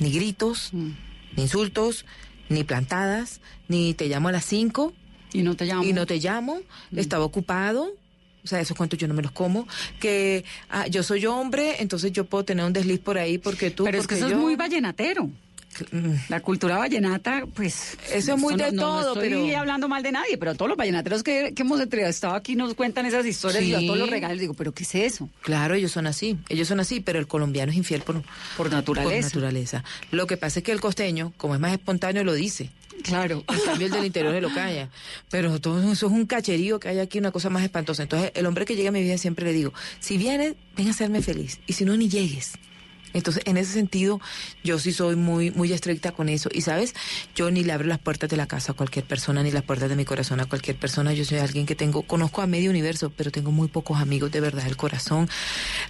ni gritos, Mm. ni insultos, ni plantadas, ni te llamo a las cinco. Y no te llamo. Y no te llamo, estaba ocupado. O sea, esos cuentos yo no me los como. Que ah, yo soy hombre, entonces yo puedo tener un desliz por ahí porque tú. Pero es que porque eso yo- es muy vallenatero. La cultura vallenata, pues... Eso es muy no- de no- todo, no estoy pero- hablando mal de nadie, pero todos los vallenateros que, que hemos entrevistado aquí nos cuentan esas historias y a todos los regalos digo, ¿pero qué es eso? Claro, ellos son así, ellos son así, pero el colombiano es infiel por, Por naturaleza. por naturaleza. Lo que pasa es que el costeño, como es más espontáneo, lo dice. Claro. En cambio, el del interior se lo calla. Pero todo eso es un cacherío que hay aquí, una cosa más espantosa. Entonces, el hombre que llega a mi vida siempre le digo, si vienes, ven a hacerme feliz. Y si no, ni llegues. Entonces, en ese sentido, yo sí soy muy, muy estricta con eso. Y sabes, yo ni le abro las puertas de la casa a cualquier persona, ni las puertas de mi corazón a cualquier persona. Yo soy alguien que tengo, conozco a medio universo, pero tengo muy pocos amigos de verdad del corazón.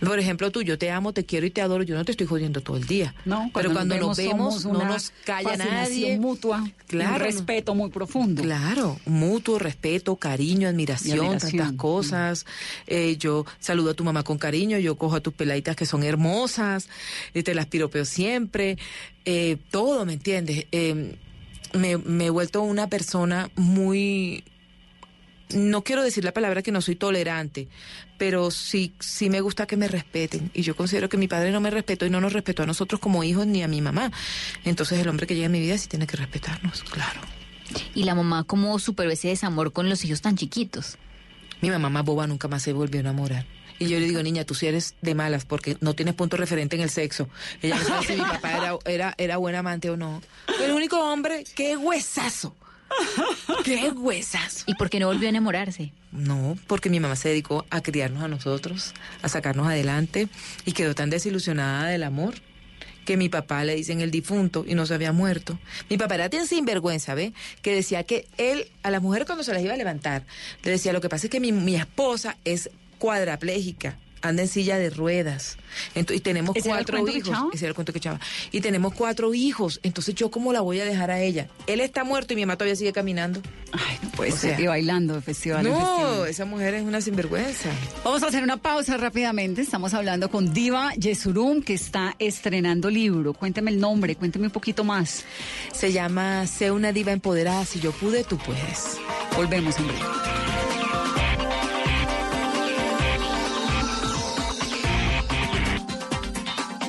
Por ejemplo, tú, yo te amo, te quiero y te adoro. Yo no te estoy jodiendo todo el día. No, pero cuando nos vemos, no nos calla nadie. mutua, Claro. un respeto muy profundo. Claro, mutuo respeto, cariño, admiración, tantas cosas. Eh, yo saludo a tu mamá con cariño, yo cojo a tus peladitas que son hermosas, te las piropeo siempre, eh, todo, ¿me entiendes? Eh, me, me he vuelto una persona muy, no quiero decir la palabra que no soy tolerante, pero sí, sí me gusta que me respeten. Y yo considero que mi padre no me respetó y no nos respetó a nosotros como hijos ni a mi mamá. Entonces el hombre que llega a mi vida sí tiene que respetarnos, claro. Y la mamá, ¿cómo superó ese desamor con los hijos tan chiquitos? Mi mamá más boba nunca más se volvió a enamorar. Y yo le digo, niña, tú sí eres de malas porque no tienes punto referente en el sexo. Ella no sabe si mi papá era, era, era buen amante o no. El único hombre es huesazo. ¡Qué huesazo! ¿Y por qué no volvió a enamorarse? No, porque mi mamá se dedicó a criarnos a nosotros, a sacarnos adelante y quedó tan desilusionada del amor que mi papá le dicen el difunto y no se había muerto. Mi papá era tan sinvergüenza, ¿ve? Que decía que él, a las mujeres cuando se las iba a levantar, le decía, lo que pasa es que mi, mi esposa es cuadraplégica, anda en silla de ruedas. Ento- y tenemos ¿Ese era el cuatro cuento que hijos. Ese era el cuento que echaba. Y tenemos cuatro hijos. Entonces, ¿yo cómo la voy a dejar a ella? Él está muerto y mi mamá todavía sigue caminando. Ay, no puede O ser. sea, y bailando de festival no, festival. esa mujer es una sinvergüenza. Vamos a hacer una pausa rápidamente. Estamos hablando con Diva Yesurum, que está estrenando libro. Cuénteme el nombre, cuénteme un poquito más. Se llama Sé una diva empoderada. Si yo pude, tú puedes. Volvemos en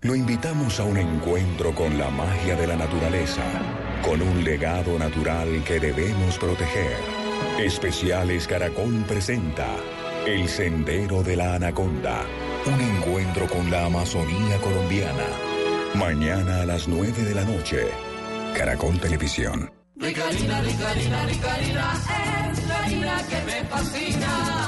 Lo invitamos a un encuentro con la magia de la naturaleza, con un legado natural que debemos proteger. Especiales Caracol presenta El Sendero de la Anaconda, un encuentro con la Amazonía colombiana. Mañana a las 9 de la noche, Caracol Televisión. Es la harina que me fascina.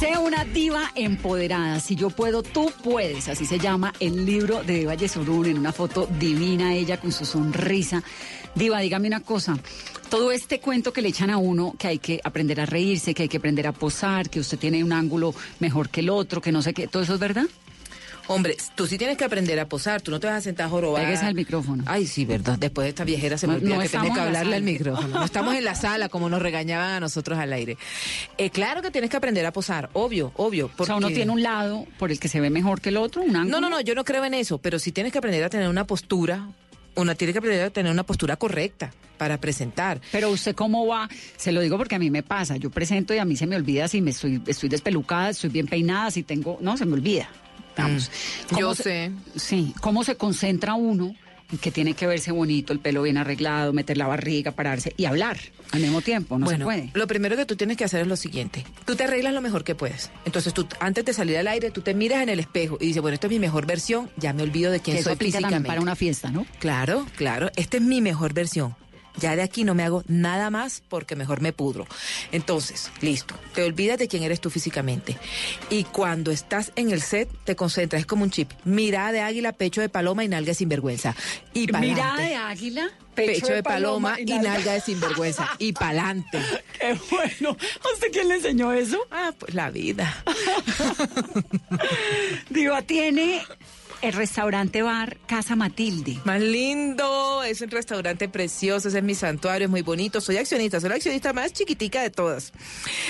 Sea una diva empoderada. Si yo puedo, tú puedes. Así se llama el libro de Diva Yesurún en una foto divina ella con su sonrisa. Diva, dígame una cosa. Todo este cuento que le echan a uno, que hay que aprender a reírse, que hay que aprender a posar, que usted tiene un ángulo mejor que el otro, que no sé qué, ¿todo eso es verdad? Hombre, tú sí tienes que aprender a posar, tú no te vas a sentar a jorobar. Pégese al micrófono. Ay, sí, verdad. Después de esta viejera se me olvida no que estamos que hablarle al micrófono. No estamos en la sala como nos regañaban a nosotros al aire. Eh, claro que tienes que aprender a posar, obvio, obvio. O sea, uno porque- tiene un lado por el que se ve mejor que el otro, un ángulo. No, no, no, yo no creo en eso, pero sí tienes que aprender a tener una postura, una tiene que aprender a tener una postura correcta para presentar. Pero usted cómo va, se lo digo porque a mí me pasa, yo presento y a mí se me olvida si me estoy, estoy despelucada, estoy bien peinada, si tengo, no, se me olvida. Vamos. ¿Cómo Mm. yo se- sé. Sí, cómo se concentra uno en que tiene que verse bonito, el pelo bien arreglado, meter la barriga, pararse y hablar al mismo tiempo, no bueno, se puede. lo primero que tú tienes que hacer es lo siguiente. Tú te arreglas lo mejor que puedes. Entonces tú, antes de salir al aire, tú te miras en el espejo y dices, bueno, esta es mi mejor versión, ya me olvido de quién Que eso soy también físicamente. para una fiesta, ¿no? Claro, claro. Esta es mi mejor versión. Ya de aquí no me hago nada más porque mejor me pudro. Entonces, listo. Te olvidas de quién eres tú físicamente. Y cuando estás en el set, te concentras. Es como un chip. Mirada de águila, pecho de paloma y nalga de sinvergüenza. Y Mirada de águila, Pecho, de paloma, y nalga de sinvergüenza. Y pa'lante. Qué bueno. ¿A usted quién le enseñó eso? Ah, pues la vida. Diva, tiene el restaurante bar Casa Matilde. Más lindo, es un restaurante precioso, ese es mi santuario, es muy bonito. Soy accionista, soy la accionista más chiquitica de todas.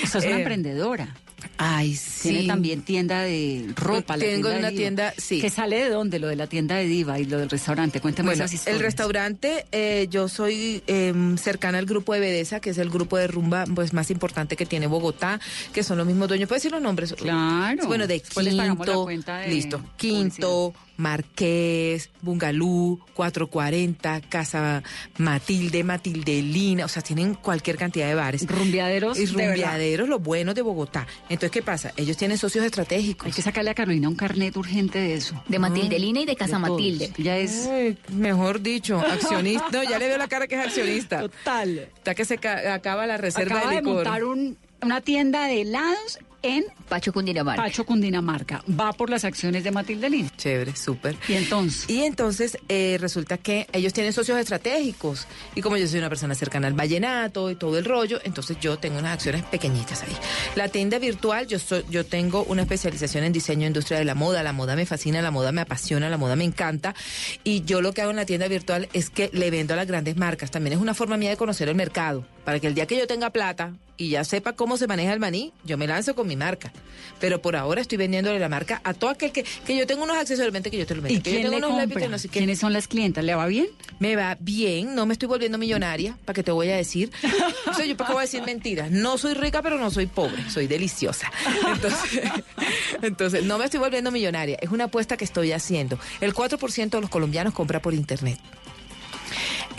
Usted es una Eh, emprendedora. Ay, sí. Tiene también tienda de ropa. la Tengo tienda de una Diva. tienda, sí. ¿Que sale de dónde? Lo de la tienda de Diva y lo del restaurante. Cuénteme Bueno, esas el historias. restaurante, eh, yo soy em, cercana al grupo de Bedesa, que es el grupo de rumba pues más importante que tiene Bogotá, que son los mismos dueños. ¿Puedes decir los nombres? Claro. Bueno, de les la Quinto, cuenta de listo, Quinto, Marqués, Bungalú, 440, Casa Matilde, Matildelina, o sea, tienen cualquier cantidad de bares. Rumbeaderos, Y de verdad. rumbeaderos, los buenos de Bogotá. Entonces, ¿qué pasa? Ellos tienen socios estratégicos. Hay que sacarle a Carolina un carnet urgente de eso. De Matildelina y de Casa De. Matilde. Ya es. Ay, mejor dicho, accionista. No, ya le veo la cara que es accionista. Total. Está que se ca- acaba la reserva Acaba de de licor. montar un- una tienda de helados en Pacho Cundinamarca. Pacho, Cundinamarca. Va por las acciones de Matilde Lin. Chévere, súper. Y entonces. Y entonces eh, resulta que ellos tienen socios estratégicos. Y como yo soy una persona cercana al vallenato y todo el rollo, entonces yo tengo unas acciones pequeñitas ahí. La tienda virtual, yo, soy, yo tengo una especialización en diseño e industria de la moda. La moda me fascina, la moda me apasiona, la moda me encanta. Y yo lo que hago en la tienda virtual es que le vendo a las grandes marcas. También es una forma mía de conocer el mercado. Para que el día que yo tenga plata y ya sepa cómo se maneja el maní, yo me lanzo con mi marca. Pero por ahora estoy vendiéndole la marca a todo aquel que, que yo tengo unos accesorios, que yo te lo vendo. ¿Y que yo quién tengo le unos lápices, compra? no sé qué. ¿Quiénes son las clientas? ¿Le va bien? Me va bien, no me estoy volviendo millonaria, para que te voy a decir. O sea, yo para qué voy a decir mentiras. No soy rica, pero no soy pobre, soy deliciosa. Entonces, entonces, no me estoy volviendo millonaria, es una apuesta que estoy haciendo. El 4% de los colombianos compra por internet.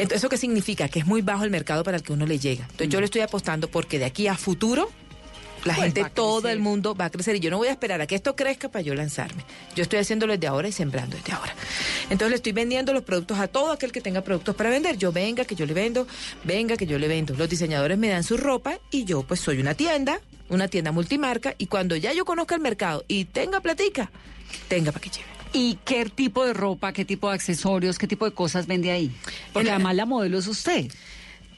Entonces, ¿eso qué significa? Que es muy bajo el mercado para el que uno le llega. Entonces, yo le estoy apostando porque de aquí a futuro la Pues gente, todo el mundo va a crecer y yo no voy a esperar a que esto crezca para yo lanzarme. Yo estoy haciéndolo desde ahora y sembrando desde ahora. Entonces le estoy vendiendo los productos a todo aquel que tenga productos para vender. Yo venga, que yo le vendo, venga, que yo le vendo. Los diseñadores me dan su ropa y yo pues soy una tienda, una tienda multimarca y cuando ya yo conozca el mercado y tenga platica, tenga para que lleve. ¿Y qué tipo de ropa, qué tipo de accesorios, qué tipo de cosas vende ahí? Porque además la modelo es usted.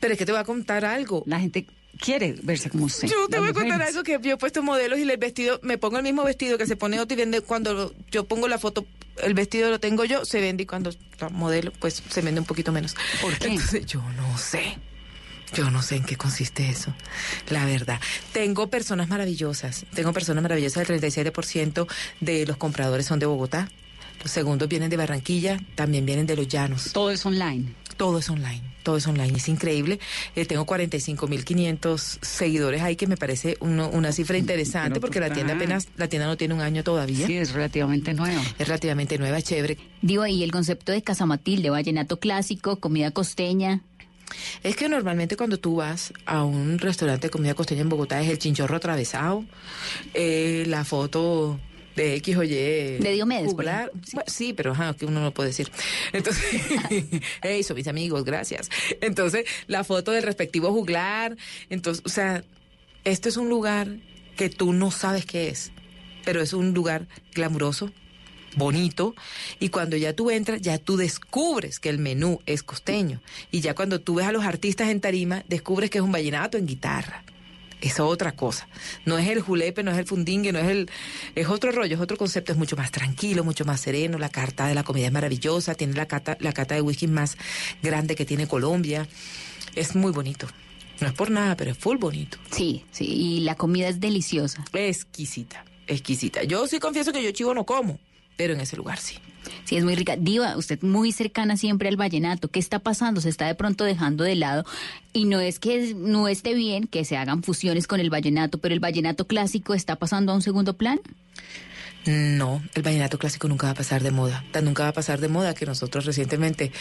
Pero es que te voy a contar algo. La gente quiere verse como usted. Yo te voy a contar algo que yo he puesto modelos y el vestido, me pongo el mismo vestido que se pone otro y vende cuando yo pongo la foto, el vestido lo tengo yo, se vende y cuando la modelo, pues se vende un poquito menos. ¿Por qué? Entonces, yo no sé. Yo no sé en qué consiste eso, la verdad. Tengo personas maravillosas, tengo personas maravillosas, el 37% de los compradores son de Bogotá, los segundos vienen de Barranquilla, también vienen de los llanos. Todo es online. Todo es online, todo es online, es increíble. Eh, tengo 45.500 seguidores ahí, que me parece uno- una cifra interesante, porque la tienda apenas, la tienda no tiene un año todavía. Sí, es relativamente nueva. Es relativamente nueva, es chévere. Digo, y el concepto de Casa Matilde, vallenato clásico, comida costeña. Es que normalmente cuando tú vas a un restaurante de comida costeña en Bogotá es el chinchorro atravesado, eh, la foto de X o Y. De Diomedes, por juglar. Bueno, sí, pero ajá, que uno no puede decir. Entonces, hey, son mis amigos, gracias. Entonces, la foto del respectivo juglar. Entonces, o sea, esto es un lugar que tú no sabes qué es, pero es un lugar glamuroso, bonito, y cuando ya tú entras, ya tú descubres que el menú es costeño. Y ya cuando tú ves a los artistas en tarima, descubres que es un vallenato en guitarra. Es otra cosa. No es el julepe, no es el fundingue, no es el... Es otro rollo, es otro concepto, es mucho más tranquilo, mucho más sereno. La carta de la comida es maravillosa, tiene la cata, la cata de whisky más grande que tiene Colombia. Es muy bonito. No es por nada, pero es full bonito. Sí, sí, y la comida es deliciosa. Exquisita, exquisita. Yo sí confieso que yo chivo no como, pero en ese lugar sí. Sí, es muy rica. Diva, usted muy cercana siempre al vallenato. ¿Qué está pasando? Se está de pronto dejando de lado. Y no es que no esté bien que se hagan fusiones con el vallenato, pero el vallenato clásico está pasando a un segundo plan. No, el vallenato clásico nunca va a pasar de moda. Tan nunca va a pasar de moda que nosotros recientemente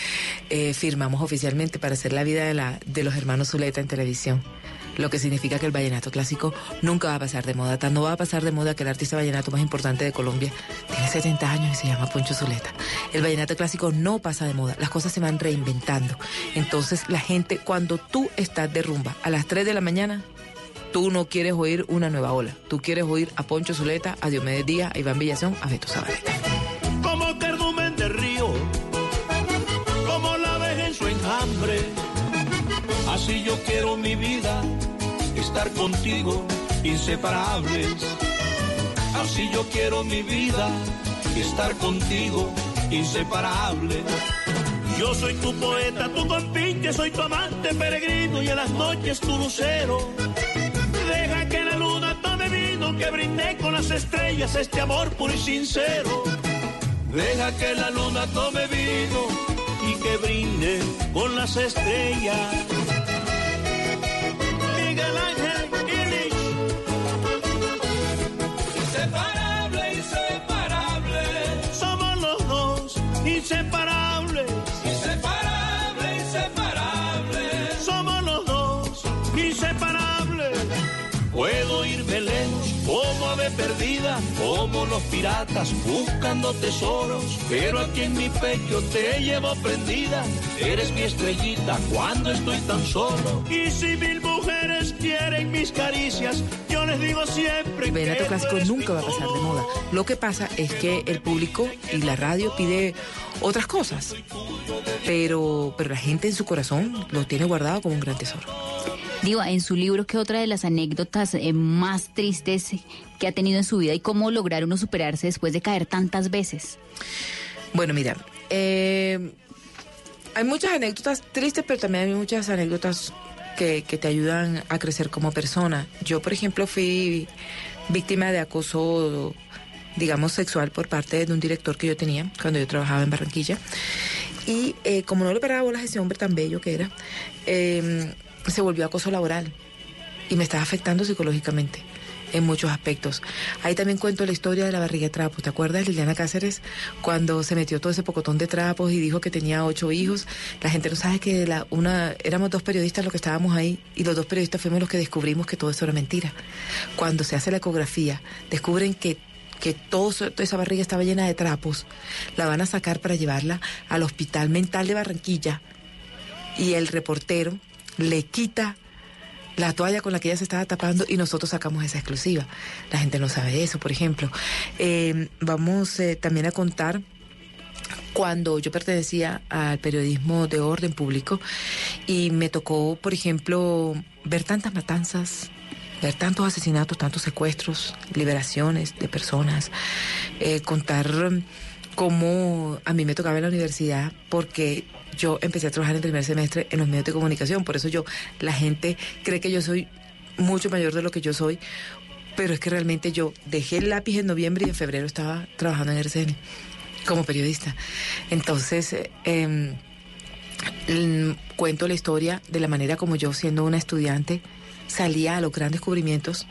eh, firmamos oficialmente para hacer la vida de, la, de los hermanos Zuleta en televisión. Lo que significa que el vallenato clásico nunca va a pasar de moda. Tan no va a pasar de moda que el artista vallenato más importante de Colombia tiene 70 años y se llama Poncho Zuleta. El vallenato clásico no pasa de moda. Las cosas se van reinventando. Entonces la gente, cuando tú estás de rumba a las 3 de la mañana, tú no quieres oír una nueva ola. Tú quieres oír a Poncho Zuleta, a Diomedes Díaz, a Iván Villazón, a Beto Zabaleta. Así yo quiero mi vida, estar contigo, inseparables. Así yo quiero mi vida, estar contigo, inseparable. Yo soy tu poeta, tu compinche, soy tu amante peregrino y en las noches tu lucero. Deja que la luna tome vino, que brinde con las estrellas este amor puro y sincero. Deja que la luna tome vino y que brinde con las estrellas. Miguel Ángel Illich. Inseparable, inseparable. Somos los dos, inseparables. Inseparable, inseparable. Somos los dos, inseparables. Puedo irme lejos como ave perdida, como los piratas buscando tesoros. Pero aquí en mi pecho te llevo prendida. Eres mi estrellita cuando estoy tan solo. Y si mil mujeres quieren mis caricias, yo les digo siempre El vallenato clásico nunca va a pasar de moda. Lo que pasa es que el público y la radio pide otras cosas. Pero, pero la gente en su corazón lo tiene guardado como un gran tesoro. Diva, en su libro, ¿qué otra de las anécdotas eh, más tristes que ha tenido en su vida y cómo lograr uno superarse después de caer tantas veces? Bueno, mira, eh, hay muchas anécdotas tristes, pero también hay muchas anécdotas que, que te ayudan a crecer como persona. Yo, por ejemplo, fui víctima de acoso, digamos, sexual por parte de un director que yo tenía cuando yo trabajaba en Barranquilla. Y eh, como no le paraba bolas a ese hombre tan bello que era, eh, se volvió acoso laboral y me estaba afectando psicológicamente en muchos aspectos. Ahí también cuento la historia de la barriga de trapos. ¿Te acuerdas, Liliana Cáceres, cuando se metió todo ese pocotón de trapos y dijo que tenía ocho hijos? La gente no sabe que la, una, éramos dos periodistas los que estábamos ahí y los dos periodistas fuimos los que descubrimos que todo eso era mentira. Cuando se hace la ecografía, descubren que que todo, toda esa barriga estaba llena de trapos, la van a sacar para llevarla al Hospital Mental de Barranquilla y el reportero le quita la toalla con la que ella se estaba tapando y nosotros sacamos esa exclusiva. La gente no sabe eso, por ejemplo. Eh, vamos eh, también a contar cuando yo pertenecía al periodismo de orden público y me tocó, por ejemplo, ver tantas matanzas, ver tantos asesinatos, tantos secuestros, liberaciones de personas, eh, contar cómo a mí me tocaba en la universidad porque yo empecé a trabajar en primer semestre en los medios de comunicación, por eso yo, la gente cree que yo soy mucho mayor de lo que yo soy, pero es que realmente yo dejé el lápiz en noviembre y en febrero estaba trabajando en RCN como periodista. Entonces, eh, cuento la historia de la manera como yo, siendo una estudiante, salía a los grandes cubrimientos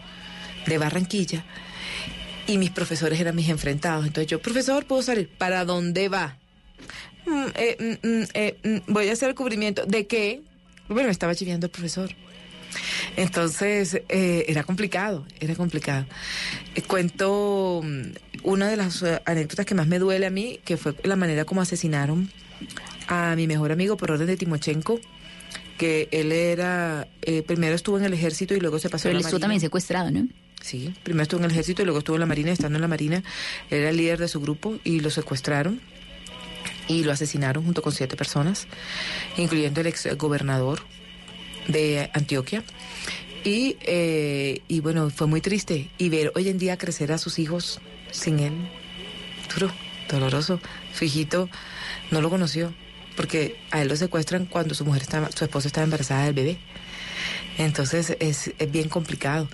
de Barranquilla y mis profesores eran mis enfrentados. Entonces yo, profesor, ¿puedo salir? ¿Para dónde va? Mm, eh, mm, mm, eh, voy a hacer el cubrimiento. ¿De qué? Bueno, me estaba chiviando el profesor. Entonces, eh, era complicado, era complicado. Eh, cuento una de las anécdotas que más me duele a mí, que fue la manera como asesinaron a mi mejor amigo por orden de Timochenko, que él era, eh, primero estuvo en el ejército y luego se pasó Pero a él la estuvo marina. también secuestrado, ¿no? Sí, primero estuvo en el ejército y luego estuvo en la marina. Estando en la marina, era el líder de su grupo y lo secuestraron y lo asesinaron junto con siete personas, incluyendo el ex gobernador de Antioquia. Y, eh, y bueno, fue muy triste. Y ver hoy en día crecer a sus hijos sin él, duro, doloroso. Su hijito no lo conoció, porque a él lo secuestran cuando su mujer estaba, su esposa estaba embarazada del bebé. Entonces es, es bien complicado.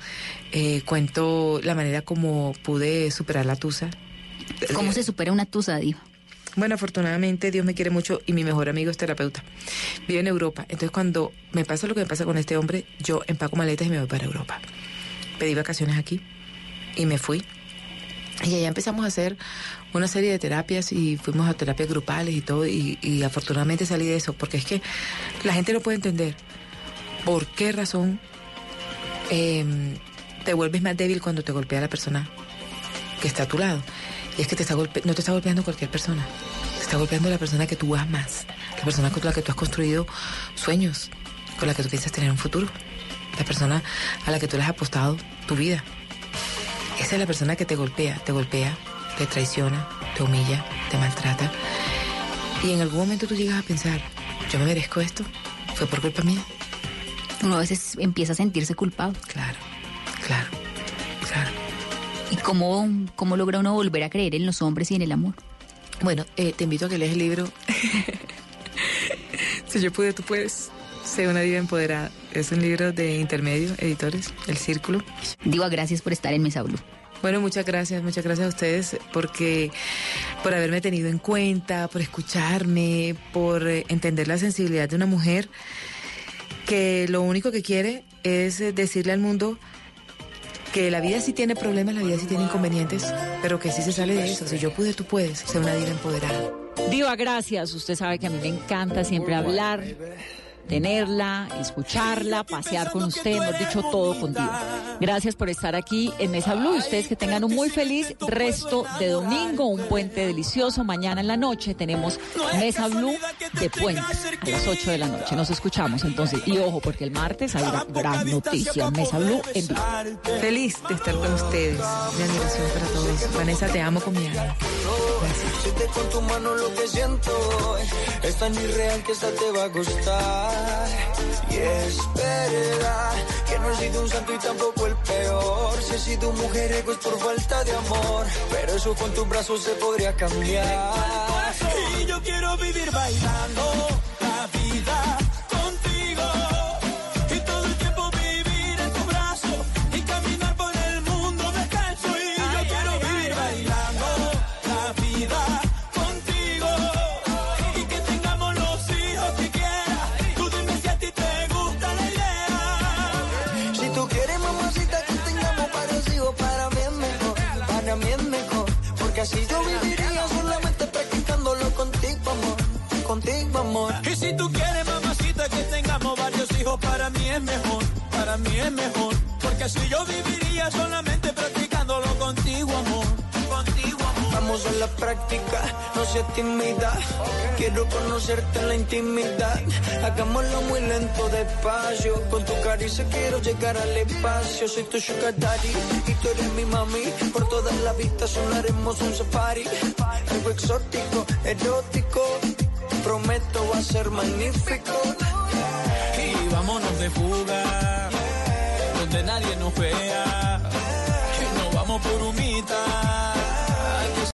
Eh, cuento la manera como pude superar la tusa. ¿Cómo se supera una tusa, Diva? Bueno, afortunadamente Dios me quiere mucho y mi mejor amigo es terapeuta. Vive en Europa. Entonces cuando me pasa lo que me pasa con este hombre, yo empaco maletas y me voy para Europa. Pedí vacaciones aquí y me fui. Y allá empezamos a hacer una serie de terapias y fuimos a terapias grupales y todo. Y, y afortunadamente salí de eso, porque es que la gente no puede entender por qué razón eh, te vuelves más débil cuando te golpea la persona que está a tu lado. Y es que te está golpe no te está golpeando cualquier persona. Te está golpeando la persona que tú amas. La persona con la que tú has construido sueños. Con la que tú piensas tener un futuro. La persona a la que tú le has apostado tu vida. Esa es la persona que te golpea. Te golpea, te traiciona, te humilla, te maltrata. Y en algún momento tú llegas a pensar, yo me merezco esto. Fue por culpa mía. Uno a veces empieza a sentirse culpado. Claro, claro, claro. ¿Y cómo, cómo logra uno volver a creer en los hombres y en el amor? Bueno, eh, te invito a que leas el libro. si yo pude, tú puedes. Sé una diva empoderada. Es un libro de intermedio, editores, El Círculo. Diva, gracias por estar en Mesa Blue. Bueno, muchas gracias, muchas gracias a ustedes porque por haberme tenido en cuenta, por escucharme, por eh, entender la sensibilidad de una mujer que lo único que quiere es eh, decirle al mundo que la vida sí tiene problemas, la vida sí tiene inconvenientes, pero que sí se sale de eso. Si yo pude, tú puedes. Ser una diva empoderada. Diva, gracias. Usted sabe que a mí me encanta siempre hablar, tenerla, escucharla, pasear con usted, hemos dicho todo contigo. Gracias por estar aquí en Mesa Blue y ustedes que tengan un muy feliz resto de domingo, un puente delicioso. Mañana en la noche tenemos Mesa Blue de puentes a las 8 de la noche. Nos escuchamos entonces. Y ojo, porque el martes hay una gran noticia. Mesa Blue en vivo. Feliz de estar con ustedes. Mi admiración para todos. Vanessa, te amo con mi alma. Siente con tu mano lo que siento. Es tan irreal que esta te va a gustar. Y es verdad que no he sido un santo y tampoco el peor. Si he sido mujer ego es por falta de amor. Pero eso con tus brazos se podría cambiar. Y yo quiero vivir bailando así yo viviría solamente practicándolo contigo, amor. Contigo, amor. Y si tú quieres, mamacita, que tengamos varios hijos, para mí es mejor. Para mí es mejor. Porque así yo viviría solamente Vamos a la no seas tímida. Quiero conocerte en la intimidad. Hagámoslo muy lento, despacio. Con tu caricia quiero llegar al espacio. Soy tu sugar daddy y tú eres mi mami. Por todas las vistas sonaremos un safari. Algo exótico, erótico. Prometo va a ser magnífico. Y vámonos de fuga, donde nadie nos vea. Nos vamos por humita